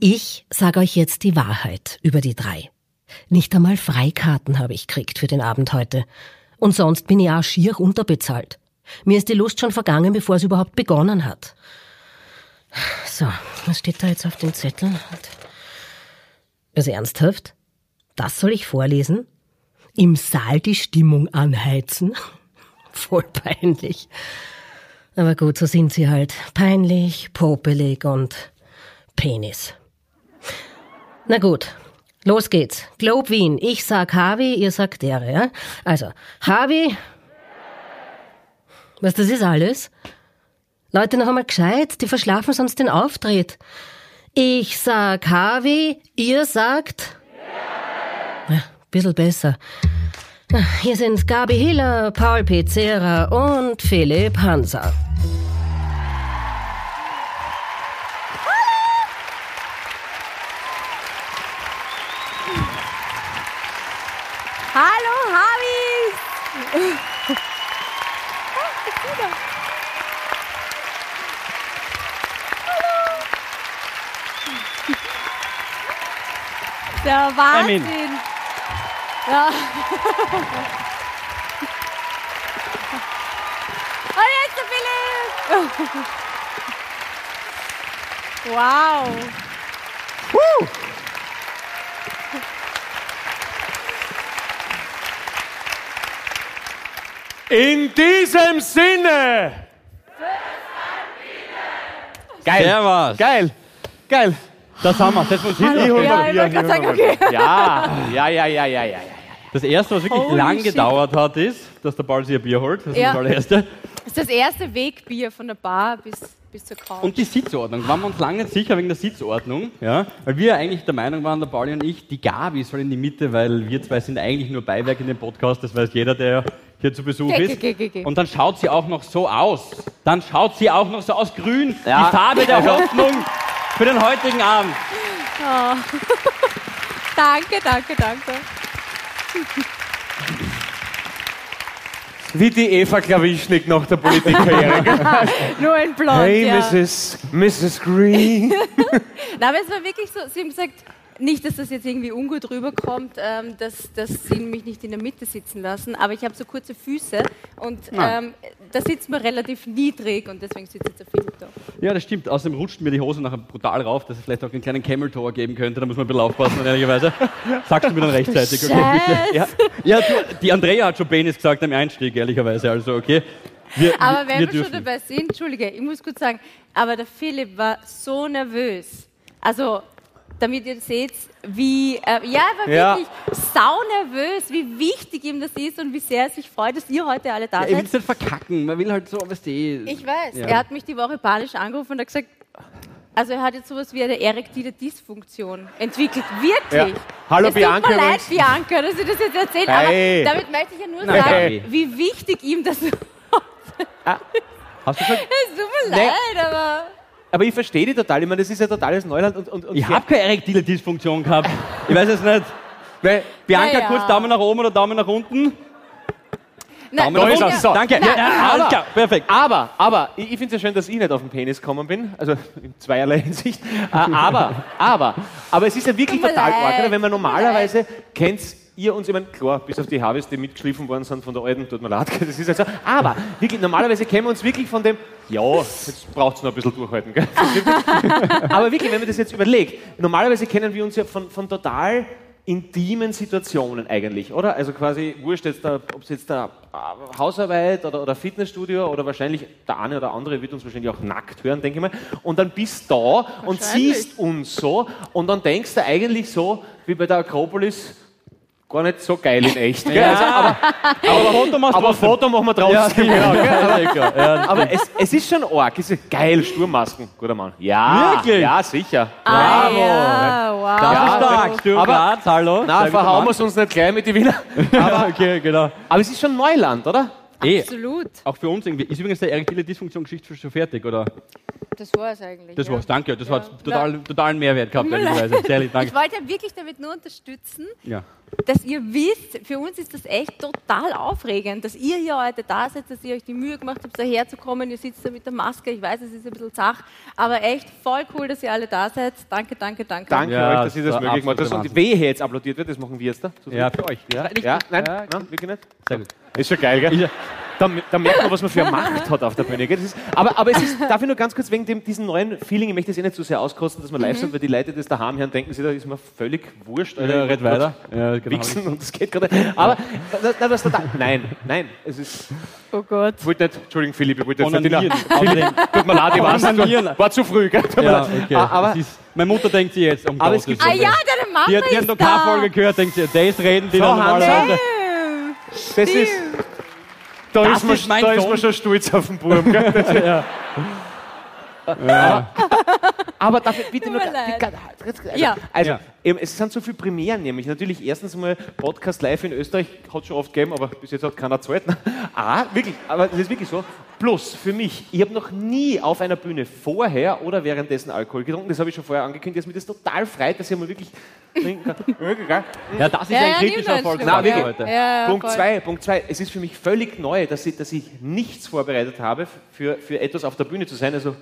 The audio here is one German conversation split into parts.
Ich sage euch jetzt die Wahrheit über die drei. Nicht einmal Freikarten habe ich gekriegt für den Abend heute. Und sonst bin ich auch schier unterbezahlt. Mir ist die Lust schon vergangen, bevor es überhaupt begonnen hat. So, was steht da jetzt auf dem Zettel? Also ernsthaft? Das soll ich vorlesen? Im Saal die Stimmung anheizen? Voll peinlich. Aber gut, so sind sie halt. Peinlich, popelig und Penis. Na gut, los geht's. Globe Wien. Ich sag Harvey, ihr sagt Dere, ja? Also, Harvey. Was, das ist alles? Leute, noch einmal gescheit, die verschlafen sonst den Auftritt. Ich sag Harvey, ihr sagt. Ja, bisschen besser. Hier sind Gabi Hiller, Paul Pizzera und Philipp Hanser. Der Wahnsinn! Ja. Und jetzt der Philipp! Wow! In diesem Sinne! Geil. Servus. Geil. Geil. Das haben wir. Das, hol steht. Ja, ich Bier, wollte sagen, okay. Ja, ja, ja, ja, ja, ja. ja. das erste, was wirklich Holy lang shit. gedauert hat, ist, dass der Paul sich ein Bier holt. Das ist Ja. das allererste. Das ist das erste Wegbier von der Bar bis, bis zur Couch. Und die Sitzordnung. Waren wir uns lange nicht sicher wegen der Sitzordnung. Ja? Weil wir eigentlich der Meinung waren, der Pauli und ich, die Gabi soll in die Mitte, weil wir zwei sind eigentlich nur Beiwerk in dem Podcast. Das weiß jeder, der hier zu Besuch Geh, ist. geh, geh. Und dann schaut sie auch noch so aus. Dann schaut sie auch noch so aus grün. Ja. Die Farbe der Hoffnung für den heutigen Abend. danke, danke, danke. Wie die Eva Klawischnik nach der Politikkarriere. Nur ein Blond, hey, ja. Mrs. Mrs. Green. Na, aber es war wirklich so, sie haben gesagt, nicht, dass das jetzt irgendwie ungut rüberkommt, ähm, dass, dass sie mich nicht in der Mitte sitzen lassen, aber ich habe so kurze Füße und ähm, da sitzt man relativ niedrig und deswegen sitzt jetzt der Philipp da. Ja, das stimmt. Außerdem rutscht mir die Hose nachher brutal rauf, dass es vielleicht auch einen kleinen Camel Toe geben könnte. Da muss man ein bisschen aufpassen, ehrlicherweise. Sagst du mir dann rechtzeitig, okay? Scheiße. Ja, ja du, die Andrea hat schon Penis gesagt am Einstieg, ehrlicherweise. Also, okay. Wir, Aber wenn wir wir, schon dabei sind, Entschuldige, ich muss kurz sagen, aber der Philipp war so nervös. Also, damit ihr seht, wie, äh, ja, er war Ja. wirklich saunervös, wie wichtig ihm das ist und wie sehr er sich freut, dass ihr heute alle da Ja, ich will seid. es nicht verkacken. Man will halt so, weißt du, Ich weiß. Ja. Er hat mich die Woche panisch angerufen und hat gesagt, also er hat jetzt sowas wie eine erektile Dysfunktion entwickelt. Wirklich. Ja. Hallo, es Bianca Tut mir leid. Bianca, dass ich das jetzt erzähle, Hey. aber damit möchte ich ja nur Nein, sagen, hey. wie wichtig ihm das ist. Hast du gesagt? Es tut mir Nee. leid, aber... Aber ich verstehe die total. Ich meine, das ist ja totales Neuland. Und, und, und Ich habe keine erektile Dysfunktion gehabt. Ich weiß es nicht. Weil, Bianca, Naja. kurz Daumen nach oben oder Daumen nach unten? Nein, Daumen nach unten. So. Danke. Nein, ja, klar. Perfekt. aber, aber, ich, ich finde es ja schön, dass ich nicht auf den Penis gekommen bin. Also in zweierlei Hinsicht. Äh, aber, aber, aber es ist ja wirklich total arg, wenn man normalerweise kennt ihr uns, ich meine, klar, bis auf die Harvest, die mitgeschliffen worden sind von der alten, tut mir leid, das ist halt so. Aber wirklich, normalerweise kennen wir uns wirklich von dem, ja, jetzt braucht es noch ein bisschen durchhalten. Gell? Aber wirklich, wenn man das jetzt überlegt, normalerweise kennen wir uns ja von, von total intimen Situationen eigentlich, oder? Also quasi, wurscht jetzt, da, ob es jetzt da Hausarbeit oder, oder Fitnessstudio oder wahrscheinlich der eine oder andere wird uns wahrscheinlich auch nackt hören, denke ich mal. Und dann bist du da und siehst uns so und dann denkst du eigentlich so, wie bei der Akropolis, gar nicht so geil in echt. Gell? Also, aber Aber Foto aber. Foto machen wir Ja, trotzdem. genau, ja, sicher. Ja, Aber es, es ist schon arg. Es ist geil, Sturmmasken. Guter Mann. Ja, Wirklich? ja, sicher. Ah, ja, wow. das Ja, stark. Sturm aber- Graz, hallo. Na, verhauen wir es uns nicht gleich mit den Wiener. Aber, okay, genau. Aber es ist schon Neuland, oder? Eh, Absolut. auch für uns irgendwie. Ist übrigens der erektile Dysfunktion-Geschichte schon fertig, oder? Das war es eigentlich. Das ja. war's, danke. Das Ja. hat total, totalen Mehrwert gehabt, ehrlicherweise. Sehr lieb, Ich wollte wirklich damit nur unterstützen, Ja. dass ihr wisst, für uns ist das echt total aufregend, dass ihr hier heute da seid, dass ihr euch die Mühe gemacht habt, daher zu kommen. Ihr sitzt da mit der Maske, ich weiß, es ist ein bisschen zach, aber echt voll cool, dass ihr alle da seid. Danke, danke, danke. Danke Ja, euch, dass ihr das möglich macht. Das absoluter und wehe jetzt applaudiert wird, das machen wir jetzt da. ja, für euch. Ja, ja, nein, Ja, nein, wirklich nicht. Sehr gut. Ist schon geil, gell? Da, da merkt man, was man für eine Macht hat auf der Bühne. Ist, aber, aber es ist, darf ich nur ganz kurz wegen dem, diesem neuen Feeling, ich möchte das eh nicht zu sehr auskosten, dass wir live sind, weil die Leute, die das daheim hören, denken sich, da ist mir völlig wurscht. Ja, red weiter. Ja, genau. Wichsen und das geht gerade. Aber, na, na, was da, nein, nein, es ist, Oh Gott. ich wollte nicht, Entschuldigung Philipp, ich wollte jetzt nicht. Philipp, tut mir leid, ich weiß, war, war zu früh. Gell? Ja, okay. Ah, Aber, ist, meine Mutter denkt sie jetzt, um Aber es Gottes gibt- Ah Willen. ja, deine Mama Die hat, die hat ist noch keine Folge gehört, denkt sie, das reden die So, dann normalerweise. das ist, da Das ist, man, ist mein da ist man schon stolz auf den. Gell? Das- Ja. Aber dafür bitte nur. Mir. Also, Ja. also es sind so viele Premieren, nämlich natürlich erstens mal Podcast live in Österreich, hat schon oft gegeben, aber bis jetzt hat keiner gezahlt. Ah, wirklich, aber das ist wirklich so. Plus, für mich, ich habe noch nie auf einer Bühne vorher oder währenddessen Alkohol getrunken. Das habe ich schon vorher angekündigt, dass mich das total freut, dass ich mal wirklich trinken kann. Wirklich, gell? ja, das ist Ja, ein ja, kritischer Erfolg heute. Ja, Punkt zwei, Punkt zwei. Es ist für mich völlig neu, dass ich, dass ich nichts vorbereitet habe für, für etwas auf der Bühne zu sein. Also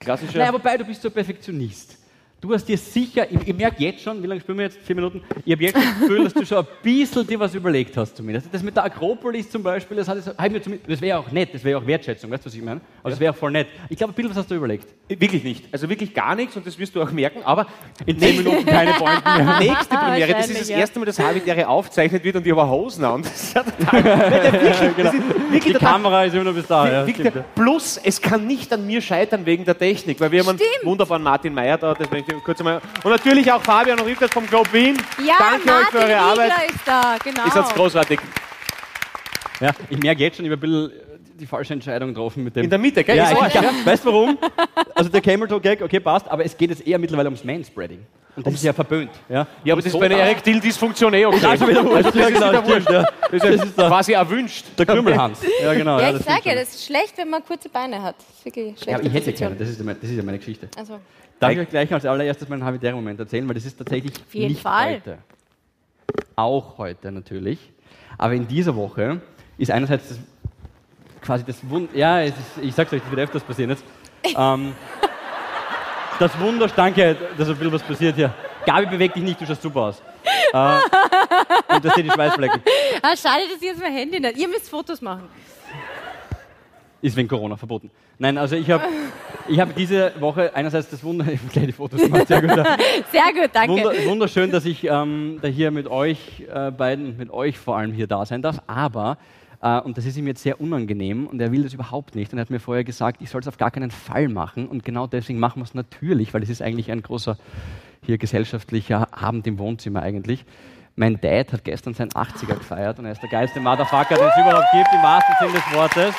klassischer. Naja, wobei, du bist so Perfektionist. Du hast dir sicher, ich, ich merke jetzt schon, wie lange spielen wir jetzt? Vier Minuten? Ich habe jetzt das Gefühl, dass du schon ein bisschen dir was überlegt hast zumindest. Das mit der Akropolis zum Beispiel, das, zumindest- das wäre auch nett, das wäre auch Wertschätzung, weißt du, was ich meine? Also das wäre auch voll nett. Ich glaube, ein bisschen was hast du überlegt. Wirklich nicht. Also wirklich gar nichts und das wirst du auch merken. Aber In zehn Minuten keine Pointen mehr. nächste Premiere, das ist das erste Mal, dass Habitäre aufgezeichnet wird und ich habe Hosen an. Das ist ja total. Nein, wirklich, das ist wirklich Die Kamera ist immer noch bis da. Ja, plus, es kann nicht an mir scheitern wegen der Technik, weil wir haben einen wunderbaren Martin Meyer da, das ich kurz einmal. Und natürlich auch Fabian und Rivers vom Club Wien. Ja, Danke euch für Martin eure Arbeit. Ist da, genau. Ist jetzt großartig. Ja, ich merke jetzt schon, ich habe ein bisschen die falsche Entscheidung getroffen mit dem. In der Mitte, gell? Ja, Arsch, ja. Weißt du warum? Also der Camel Toe Gag, okay, passt, aber es geht jetzt eher mittlerweile ums Manspreading. Und das ist ja verböhnt. Ja, Ja, aber das ist bei einer Erektil-Dysfunktion eh okay. Das ist wieder wurscht. Also, das Ja, ist genau, wieder wurscht. stimmt, ja. Das ist, Das ist quasi erwünscht. Der Krümmelhans. Ja, genau. ja, ich sage ja, das ist schlecht, wenn man kurze Beine hat. Das ist wirklich schlecht. Ja, aber ich hätte keine, das ist, ja meine- das ist ja meine Geschichte. Also, Darf ich euch gleich als allererstes meinen habitären Moment erzählen, weil das ist tatsächlich jeden nicht Fall. heute. Auch heute natürlich. Aber in dieser Woche ist einerseits das, quasi das Wunder, ja, es ist, ich sag's euch, das wird öfters passieren jetzt. ähm, das Wunder, danke, dass ein bisschen was passiert hier. Gabi, beweg dich nicht, du schaust super aus. Äh, und da steht die Schweißflecken. ah, schade, dass ich jetzt mein Handy nicht. Ihr müsst Fotos machen. Ist wegen Corona verboten. Nein, also ich habe ich hab diese Woche einerseits das Wunder, ich habe gleich die Fotos gemacht, sehr gut. Sehr gut, danke. Wunder, wunderschön, dass ich ähm, da hier mit euch äh, beiden, mit euch vor allem hier da sein darf. Aber, äh, und das ist ihm jetzt sehr unangenehm und er will das überhaupt nicht. Und er hat mir vorher gesagt, ich soll es auf gar keinen Fall machen. Und genau deswegen machen wir es natürlich, weil es ist eigentlich ein großer hier gesellschaftlicher Abend im Wohnzimmer eigentlich. Mein Dad hat gestern seinen 80er gefeiert und er ist der geilste Motherfucker, den es überhaupt gibt, im wahrsten Sinne des Wortes.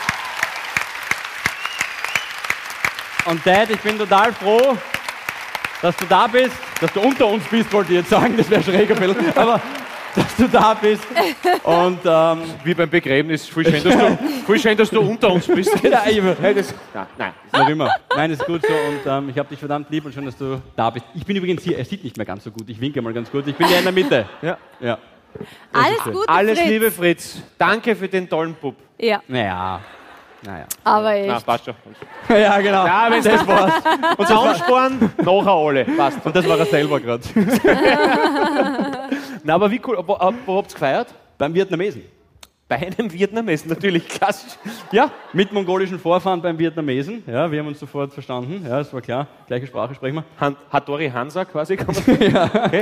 Und Dad, ich bin total froh, dass du da bist, dass du unter uns bist, wollte ich jetzt sagen, das wäre schräg ein bisschen, aber dass du da bist. Und ähm, Wie beim Begräbnis, voll schön, dass du, voll schön, dass du unter uns bist. ja, Hey, das, nein, nein. noch immer. Nein, ist gut so und ähm, ich habe dich verdammt lieb und schön, dass du da bist. Ich bin übrigens hier, er sieht nicht mehr ganz so gut, ich winke mal ganz kurz, ich bin ja in der Mitte. Ja. Ja. Alles. Gute, Alles Fritz. Liebe, Fritz. Danke für den tollen Bub. Ja, Naja, naja. aber Na, echt. passt schon. Ja, genau. Ja, wenn's das war's. Und Soundsporen, nachher alle. Passt. Und das war er selber gerade. Na, aber wie cool. Wo, wo habt ihr gefeiert? Beim Vietnamesen. Bei einem Vietnamesen, natürlich klassisch. Ja, Mit mongolischen Vorfahren beim Vietnamesen. Ja, wir haben uns sofort verstanden. Ja, das war klar. Gleiche Sprache sprechen wir. Han Hattori Hansa quasi. Kann man okay,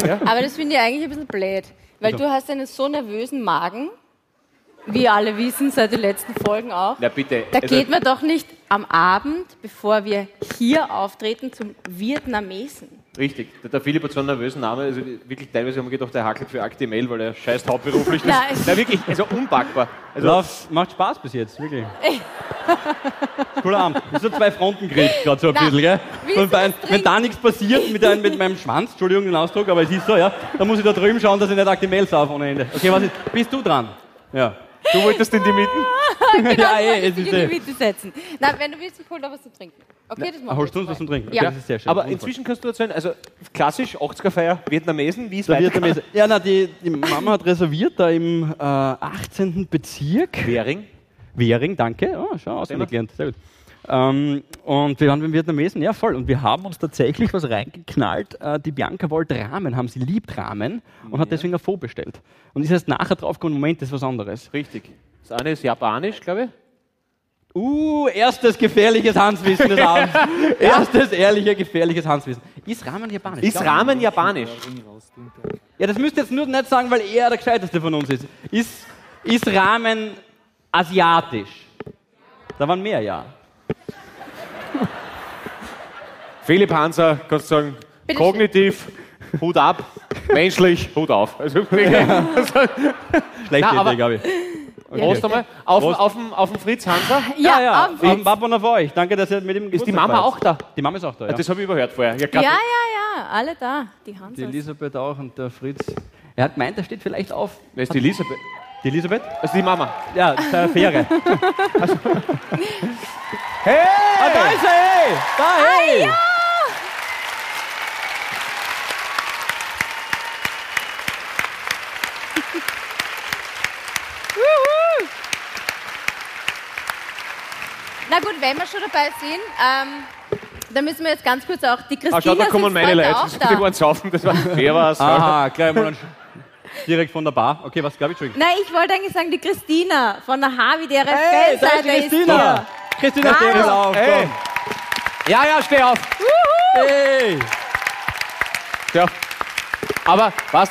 ja. Aber das finde ich eigentlich ein bisschen blöd, weil Wieso? du hast einen so nervösen Magen, wie alle wissen, seit den letzten Folgen auch. Na bitte. Da also, geht man doch nicht am Abend, bevor wir hier auftreten, zum Vietnamesen. Richtig. Der, Philipp hat so einen nervösen Namen. Also wirklich teilweise haben wir gedacht, der hackelt für Akte Mail, weil er scheißt hauptberuflich. Na, es- na wirklich, also unpackbar. Also, Lauf, macht Spaß bis jetzt, wirklich. Cooler Abend. Das ist so zwei Frontenkrieg gerade so ein Na, bisschen, gell? Und ist drin? wenn da nichts passiert mit, einem, mit meinem Schwanz, Entschuldigung den Ausdruck, aber es ist so, ja, dann muss ich da drüben schauen, dass ich nicht aktiv Mails auf ohne Ende. Okay, was ist? Bist du dran? Ja. Du wolltest in die Mitte? genau, Ja, ja, eh, es in ist die eh. Mitte setzen. Na, wenn du willst, hol da was zu trinken. Okay, das machen Holst du uns was zum Trinken? Ja. Das ist sehr schön. Aber Wundervoll. inzwischen kannst du erzählen, also klassisch 80er-Feier, Vietnamesen, wie der Messe- Ja, na, die, die Mama hat reserviert da im äh, 18. Bezirk. Währing. Währing, danke. Oh, schau, auswendig gelernt. Sehr gut. Ähm, und wir waren beim Vietnamesen, ja voll. Und wir haben uns tatsächlich was reingeknallt. Äh, die Bianca wollte Ramen haben, sie liebt Ramen und hat deswegen ein Faux bestellt. Und ist erst nachher draufgekommen, Moment, das ist was anderes. Richtig. Das eine ist japanisch, glaube ich. Uh, erstes gefährliches Handwissen des Abends. erstes ehrliche, gefährliches Handwissen. Ist Ramen japanisch? Ist Ramen japanisch? Ja, das müsst ihr jetzt nur nicht sagen, weil er der Gescheiteste von uns ist. Ist, ist Ramen asiatisch? Da waren mehr, ja. Philipp Hanser, kannst du sagen, Bitte kognitiv, Hut ab, menschlich, Hut auf. Also, Na, aber- Idee, glaube ich. Prost einmal. Auf, Prost. auf, auf, auf den Fritz Hanser. Ja, ja, auf auf Babona für euch. Danke, dass ihr mit dem Ist die Mama auch da? Die Mama ist auch da, ja. Das habe ich überhört vorher. Ja, Ja, ja, ja, alle da. Die Hans. Die Elisabeth auch und der Fritz. Er hat gemeint, er steht vielleicht auf. Wer ist die Elisabeth? Die Elisabeth? Also die Mama. Ja, das ist eine Fähre. Hey! Ah, da ist er, hey! Da, hey! Na gut, wenn wir schon dabei sind, ähm, dann müssen wir jetzt ganz kurz auch die Christina Ah, schau, da kommen meine Leute. Die da. waren saufen. Das war, wer war's? Aha, gleich mal ein Sch- direkt von der Bar. Okay, was glaube ich? Entschuldigung. Nein, ich wollte eigentlich sagen, die Christina von der Havidere Hey, da ist die ist Christina! hier. Christina, steh auf. Hey! Ja, ja, steh auf. komm. Hey! Ja. Aber, was?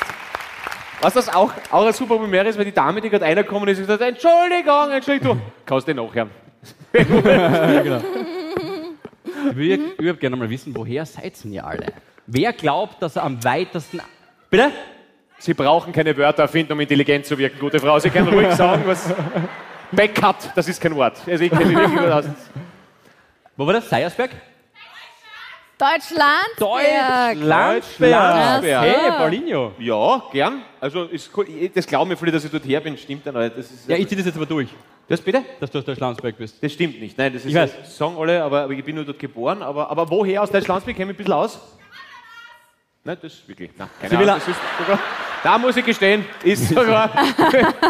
Was das auch, auch ein super Bemerk ist, weil die Dame, die gerade reingekommen ist, gesagt hat, Entschuldigung, Entschuldigung. Kannst du den nachhören. Ich würde überhaupt gerne mal wissen, woher seid ihr alle? Wer glaubt, dass er am weitesten. Bitte? Sie brauchen keine Wörter erfinden, um intelligent zu wirken, gute Frau. Sie können ruhig sagen, was. Backup, das ist kein Wort. Also ich kenne mich wirklich gut aus. Wo war das? Seiersberg? Deutschland. Deutschlandsberg. Deutschlandsberg. Hey, Paulinho. Ja, gern. Also ist cool. Das glauben mir viele, dass ich dort her bin. Stimmt dann nicht. Das ist, Ja, ich ziehe das jetzt aber durch, das bitte? dass du aus Deutschlandsberg bist. Das stimmt nicht. Nein, das ist Ich weiß. das sagen alle, aber, aber ich bin nur dort geboren. Aber, aber woher aus Deutschlandsberg kenne ich mich ein bisschen aus? Nein, das ist wirklich. Nein, keine Sie will Ahnung. Da muss ich gestehen, ist sogar.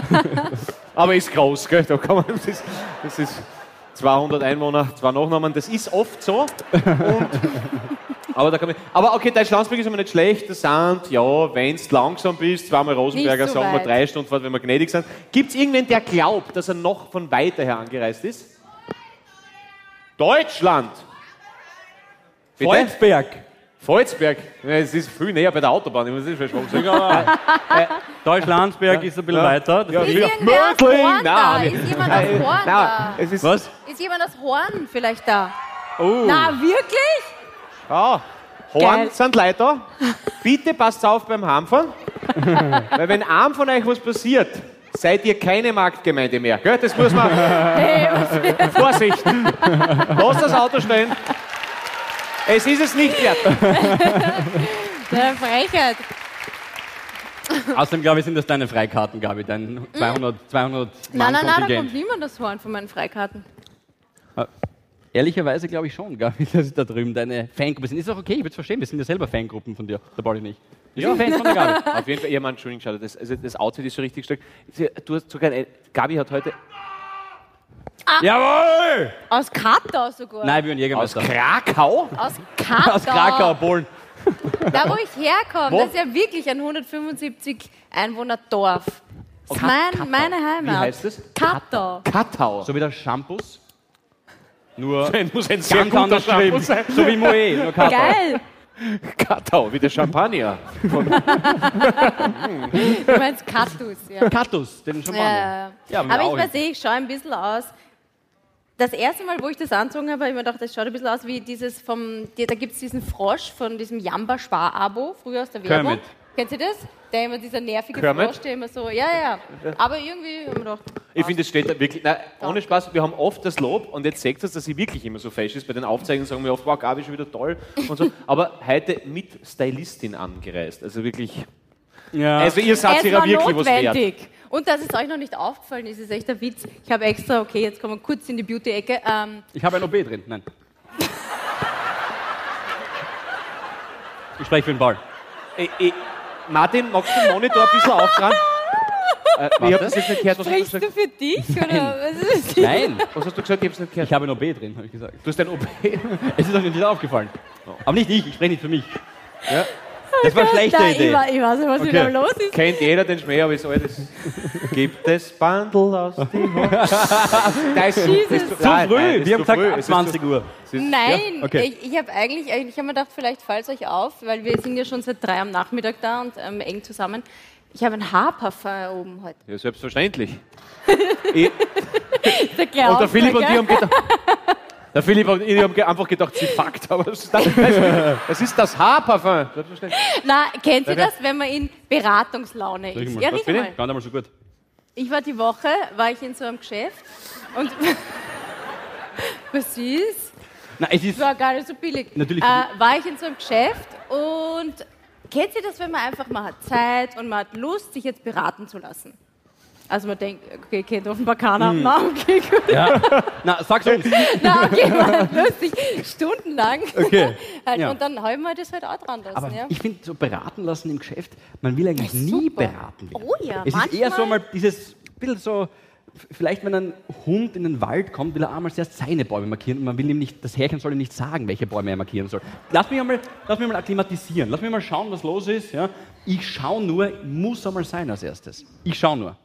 aber ist groß, gell? Da kann man, das, ist, das ist 200 Einwohner, zwei Nachnamen. Das ist oft so. Und, aber, da kann man, aber okay, Deutschlandsberg ist immer nicht schlecht. Das sind, ja, wenn du langsam bist, zweimal Rosenberger, so sagen wir drei Stunden Fahrt, wenn wir gnädig sind. Gibt es irgendwen, der glaubt, dass er noch von weiter her angereist ist? Deutschland! Bitte? Volzberg. Volzberg. Ja, es ist viel näher bei der Autobahn. Ich muss das schon sagen. Deutschlandsberg ist ein bisschen weiter. Das Ja, Ist irgendwer aus. Horn da? Nein, Ist jemand aus Horn nein, da? es ist, Was? Ist jemand aus Horn vielleicht da? Oh. Na, wirklich? Ah, Horn Geil. sind Leute da. Bitte passt auf beim Heimfahren. Weil wenn einem von euch was passiert, seid ihr keine Marktgemeinde mehr. Gell? Das muss man. Vorsicht! Lass das Auto stehen. Es ist es nicht wert. Der Frechheit. Außerdem, glaube ich, sind das deine Freikarten, Gabi, dein 200, 200 Nein, nein, nein, da Kontingent. kommt niemand aus Horn von meinen Freikarten. Ehrlicherweise glaube ich schon, Gabi, dass da drüben deine Fangruppe sind. Ist auch okay, ich würde es verstehen, wir sind ja selber Fangruppen von dir, der Pauli nicht. Wir sind Fans von der Gabi. Auf jeden Fall, ihr Mann, Entschuldigung, schau, das, also das Outfit ist so richtig stark. Du hast sogar, eine- Gabi hat heute Jawohl! Aus Kratau sogar. Nein, wir sind aus Jägermeister. Krakau. Aus Kratau. Aus Krakau, Polen. Da, wo ich herkomme, Wo? das ist ja wirklich ein 175 Einwohner Dorf. Das ist mein, meine Heimat. Wie heißt es? Kratau. Katau. So wie der Shampoos. Nur Das muss ein sehr ganz guter anders Shampoo geschrieben. sein. So wie Moe, nur Krakau. Geil. Katau, wie der Champagner. Du meinst Kaktus, ja. Katus, den Champagner. Ja, Ja, aber auch ich weiß eh, ich schaue ein bisschen aus. Das erste Mal, wo ich das anzogen habe, habe ich mir gedacht, das schaut ein bisschen aus wie dieses vom, da gibt es diesen Frosch von diesem Jamba Spar-Abo, früher aus der Werbung. Kermit. Kennt ihr das? Der immer dieser nervige Kermit? Frosch, der immer so, ja, ja. Aber irgendwie habe ich mir gedacht, Ich finde, es steht da wirklich, nein, ohne Spaß, wir haben oft das Lob und jetzt seht ihr, dass sie wirklich immer so fesch ist. Bei den Aufzeichnungen sagen wir oft, wow, Gabi ist schon wieder toll und so. Aber heute mit Stylistin angereist. Also wirklich Ja. Also ihr seid war wirklich was wert. notwendig. Und dass es euch noch nicht aufgefallen ist, ist echt ein Witz. Ich habe extra, okay, jetzt kommen wir kurz in die Beauty-Ecke. Ähm, Ich habe ein OB drin. Nein. Ich spreche für den Ball. Äh, äh, Martin, magst du den Monitor ein bisschen aufdrehen? Äh, ich habe das jetzt nicht gehört. Was sprichst du für dich? Oder was ist das? Nein. was hast du gesagt? Ich habe es nicht gehört. Ich habe ein OB drin, habe ich gesagt. Du hast ein OP. Es ist euch nicht aufgefallen. Aber nicht ich, ich spreche nicht für mich. Ja. Das war eine schlechte Da, ich, Idee. wa- ich weiß nicht, was Okay. wieder los ist. Kennt jeder den Schmäh, aber ist alles. Gibt es Bandel aus dem Haus? Da ist Jesus. ist Zu nein, früh. nein, das Wir ist haben zu gesagt früh. ab Es ist 20 Uhr. zu- es ist- Nein, Ja, okay. ich, ich habe eigentlich, ich habe mir gedacht, vielleicht fällt es euch auf, weil wir sind ja schon seit drei am Nachmittag da und ähm, eng zusammen. Ich habe ein Haarparfum oben heute. Ja, selbstverständlich. ich, Der und der Philipp und ich haben gedacht. Der Philipp und ich haben einfach gedacht, sie fuckt, aber das ist das, das, ist das Haarparfum. Na, kennt ihr das, wenn man in Beratungslaune ist? mal- Ja, riech mal. Gar nicht mal so gut. Ich war die Woche, war ich in so einem Geschäft und was ist? Nein, es ist. War gar nicht so billig. Natürlich. Äh, war ich in so einem Geschäft und kennt ihr das, wenn man einfach mal hat Zeit und man hat Lust, sich jetzt beraten zu lassen? Also man denkt, okay, kennt offenbar keiner. Hm. Na, okay, gut. Ja. Na, sag's uns. Na, okay, man Lust, sich stundenlang. Okay. halt, Ja. Und dann habe ich mir das halt auch dran lassen. Aber ja. ich finde, so beraten lassen im Geschäft, man will eigentlich nie beraten werden. Oh ja, Es ist eher so mal dieses bisschen so, vielleicht wenn ein Hund in den Wald kommt, will er einmal zuerst seine Bäume markieren und man will ihm nicht, das Härchen soll ihm nicht sagen, welche Bäume er markieren soll. Lass mich einmal, lass mich mal akklimatisieren, lass mich mal schauen, was los ist. Ja? Ich schaue nur, muss einmal sein als erstes. Ich schaue nur.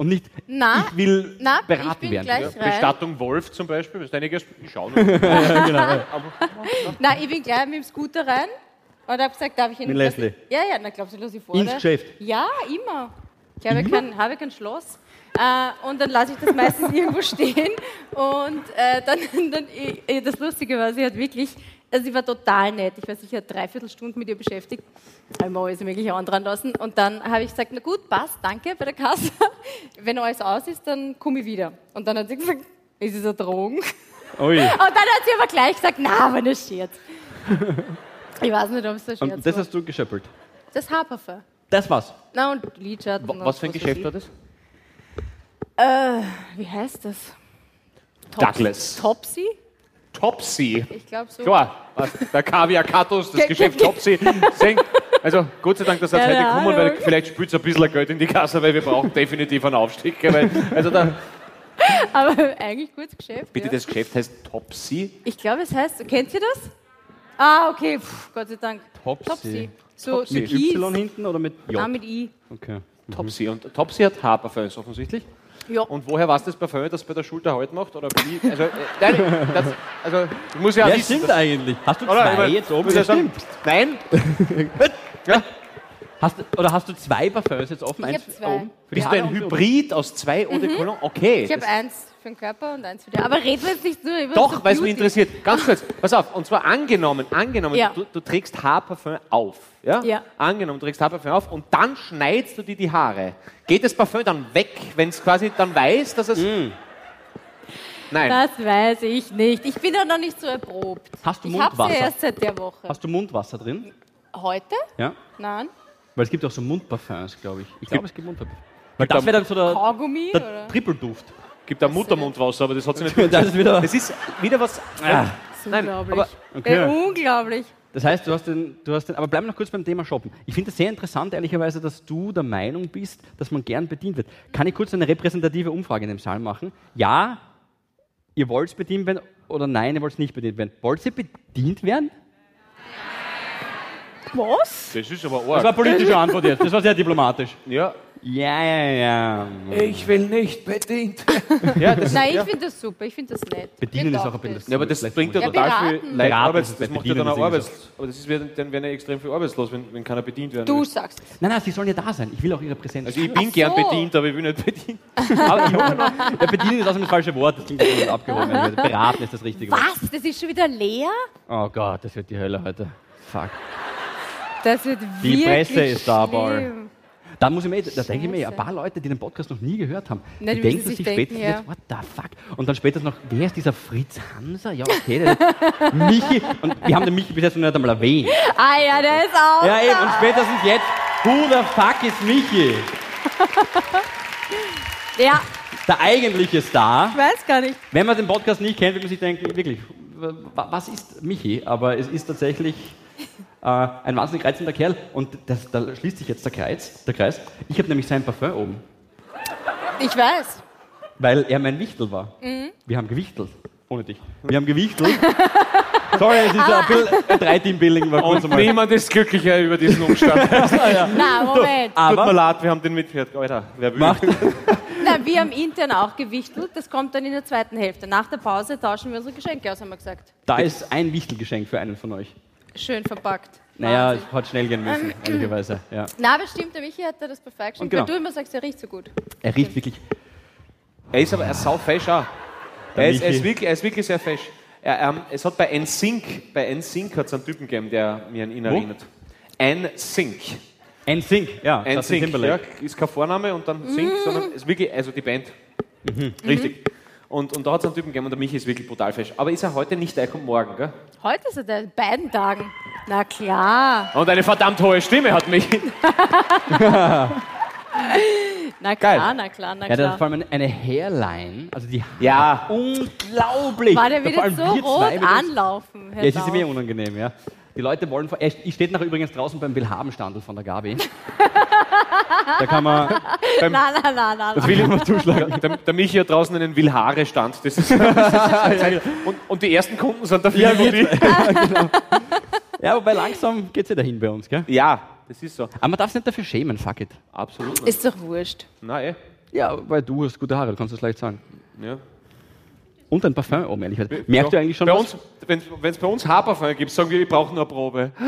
Und nicht, Na, ich will na, beraten ich werden. Ja. Bestattung Wolf zum Beispiel, ist einige, ich schaue noch. Ja, genau. Nein, ich bin gleich mit dem Scooter rein und habe gesagt, darf ich Ihnen... Mit Leslie? Ja, ja, na glaubst du, lass ich vor. Ins Geschäft? Ja, immer. Ich habe kein, habe kein Schloss. Äh, und dann lasse ich das meistens irgendwo stehen. Und äh, dann, dann eh, das Lustige war, sie hat wirklich, also sie war total nett. Ich war sicher dreiviertel Stunden mit ihr beschäftigt. Habe mir alles mögliche andran lassen. Und dann habe ich gesagt, na gut, passt, danke bei der Kasse. Wenn alles aus ist, dann komme ich wieder. Und dann hat sie gesagt, ist es eine Drohung? Ui. Und dann hat sie aber gleich gesagt, na, aber das Scherz. Ich weiß nicht, ob es ein Scherz Und das war. hast du geschöppelt. Das Haarparfum. Das war's. Na, und Lidschatten. und Was für ein Geschäft war das? Äh, wie heißt das? Tops- Douglas. Topsy? Topsy. Ich glaube so. Klar, was, der Kaviar Katus, das Ge- Geschäft ge- Topsy. senkt. Also Gott sei Dank, dass er Keine heute gekommen, weil vielleicht spült es ein bisschen Geld in die Kasse, weil wir brauchen definitiv einen Aufstieg. Weil, also da, Aber eigentlich gutes Geschäft. bitte, ja. das Geschäft heißt Topsy. Ich glaube, es heißt, kennt ihr das? Ah, okay, Puh, Gott sei Dank. Topsy. So, Topsy. mit. Y hinten oder mit J? Ah, mit I. Okay. Topsy. Und Topsy hat Haarparfums offensichtlich. Ja. Und woher weiß das Parfum, das bei der Schulter Halt macht? Oder wie? Also, äh, nein, das, also ich muss ja, Ja, wissen. stimmt dass- eigentlich. Hast du Oder? zwei mein, jetzt oben? ja sagen, Nein. ja. Hast, du- oder hast du zwei Parfums jetzt offen? Ich Eins hab zwei. oben? Die Bist du Haare ein Hybrid aus zwei Eau de Cologne? Okay. Ich habe eins für den Körper und eins für die. Aber reden wir jetzt nicht nur über Doch, so weil es mich interessiert. Ganz kurz, pass auf. Und zwar angenommen, angenommen, Ja. du, du trägst Haarparfum auf. Ja? Ja. Angenommen, du trägst Haarparfum auf und dann schneidest du dir die Haare. Geht das Parfum dann weg, wenn es quasi dann weiß, dass es. Mm. Nein. Das weiß ich nicht. Ich bin da noch nicht so erprobt. Hast du ich hab's ja Mundwasser? erst seit der Woche. Hast du Mundwasser drin? Heute? Ja. Nein. Weil es gibt auch so Mundparfums, glaube ich. Ich glaube, es gibt Mundparfums. Weil das wäre dann so der, Kaugummi? der Oder? Trippelduft. Gibt ein Muttermundwasser, aber das hat sie nicht. Das ist wieder. Das ist wieder was. Ah, Das ist Nein, unglaublich. aber- Okay. Äh, unglaublich. das heißt, du hast den, du hast den. Aber bleib noch kurz beim Thema Shoppen. Ich finde es sehr interessant, ehrlicherweise, dass du der Meinung bist, dass man gern bedient wird. Kann ich kurz eine repräsentative Umfrage in dem Saal machen? Ja, ihr wollt bedient werden oder nein, ihr wollt nicht bedient werden. Wollt ihr bedient werden? Was? Das ist aber Das war arg. politische Antwort jetzt. Das war sehr diplomatisch. Ja. Ja, ja, ja. Ich will nicht bedient. ja, das, Nein, ich ja. finde das super. Ich finde das nett. Bedienen ist auch ein bisschen das. Ja, aber das bringt ja Ja, total viel. Leid, ist das macht ja dann auch ist Arbeits, aber das ist, dann werden ja extrem viel arbeitslos, wenn, wenn keiner bedient werden Du will. sagst es. Nein, nein, sie sollen ja da sein. Ich will auch ihre Präsenz. Also ich bin Ach gern so. bedient, aber ich will nicht bedient. Aber ich hoffe noch, ja, bedienen ist außerdem das falsche Wort. Das klingt irgendwie abgehoben. Beraten ist das richtige Wort. Was? Das ist schon wieder leer? Oh Gott, das wird die Hölle heute. Fuck. Das wird Die wirklich Presse ist da, Ball. schlimm. Da muss ich mir, da denke ich mir, ein paar Leute, die den Podcast noch nie gehört haben, Na, die denken sich denken, spätestens ja. jetzt, what the fuck? Und dann spätestens noch, wer ist dieser Fritz Hanser? Ja, okay, der ist Michi. Und wir haben den Michi bis jetzt noch nicht einmal erwähnt. Ah ja, der ist auch Ja, eben, und spätestens jetzt Who the fuck ist Michi? Ja, Der eigentliche Star. ich weiß gar nicht. Wenn man den Podcast nicht kennt, wird man sich denken, wirklich, wa- was ist Michi? Aber es ist tatsächlich äh, ein wahnsinnig reizender Kerl. Und das, da schließt sich jetzt der Kreis. Der Kreis. Ich habe nämlich sein Parfum oben, Ich weiß. weil er mein Wichtel war. Mhm. Wir haben gewichtelt. Ohne dich. Wir haben gewichtelt. Sorry, es ist ein bisschen ein Drei-Team-Building. Und einmal. niemand ist glücklicher über diesen Umstand. Tut Na, Moment. mir Aber leid, wir haben den mitgehört. Alter, wer will? macht, Na, wir haben intern auch gewichtelt. Das kommt dann in der zweiten Hälfte. Nach der Pause tauschen wir unsere Geschenke aus, haben wir gesagt. da ist ein Wichtelgeschenk für einen von euch. Schön verpackt. Naja, es hat schnell gehen müssen, ehrlicherweise. Ja. Na, bestimmt, der Michi hat das perfekt Und geschenkt. genau. Weil du immer sagst, er riecht so gut. Er riecht wirklich. Er ist aber er ist sau fesch auch. Er ist, er, ist wirklich, er ist wirklich sehr fesch. Er, ähm, es hat bei NSYNC, bei NSYNC hat es einen Typen gegeben, der mir an ihn Wo? erinnert. NSYNC. NSYNC, ja. NSYNC, ja, ist kein Vorname und dann Sync, sondern ist wirklich, also die Band. Richtig. Und, und da hat es einen Typen gegeben und der Michi ist wirklich brutal fesch. Aber ist er heute nicht, er kommt morgen, gell? Heute ist er der in beiden Tagen. Na klar. Und eine verdammt hohe Stimme hat Michi. Na Geil. klar, na klar, na Ja, klar. hat vor allem eine Hairline, also die Ja. unglaublich. War der wieder so rot anlaufen? Ja, es ist mir unangenehm, ja. Die Leute wollen, vor- er ich steht nachher übrigens draußen beim Willhabenstandel von der Gabi. da kann man, Nein, nein, nein, nein. Das nein. will ich mal zuschlagen. Der, der Michi hat draußen einen Willhaare-Stand. Das ist, und, und die ersten Kunden sind der Ja, wir- ich. ja, wobei langsam geht es ja dahin bei uns, gell? Ja, das ist so. Aber man darf sich nicht dafür schämen, fuck it. Absolut. Nicht. Ist doch wurscht. Nein, Ja, weil du hast gute Haare, du kannst das leicht sagen. eh. Ja. Und ein Parfum oben, ehrlich gesagt. Merkst du eigentlich schon bei was? uns, Wenn es bei uns Haarparfum gibt, sagen wir, ich brauche nur eine Probe.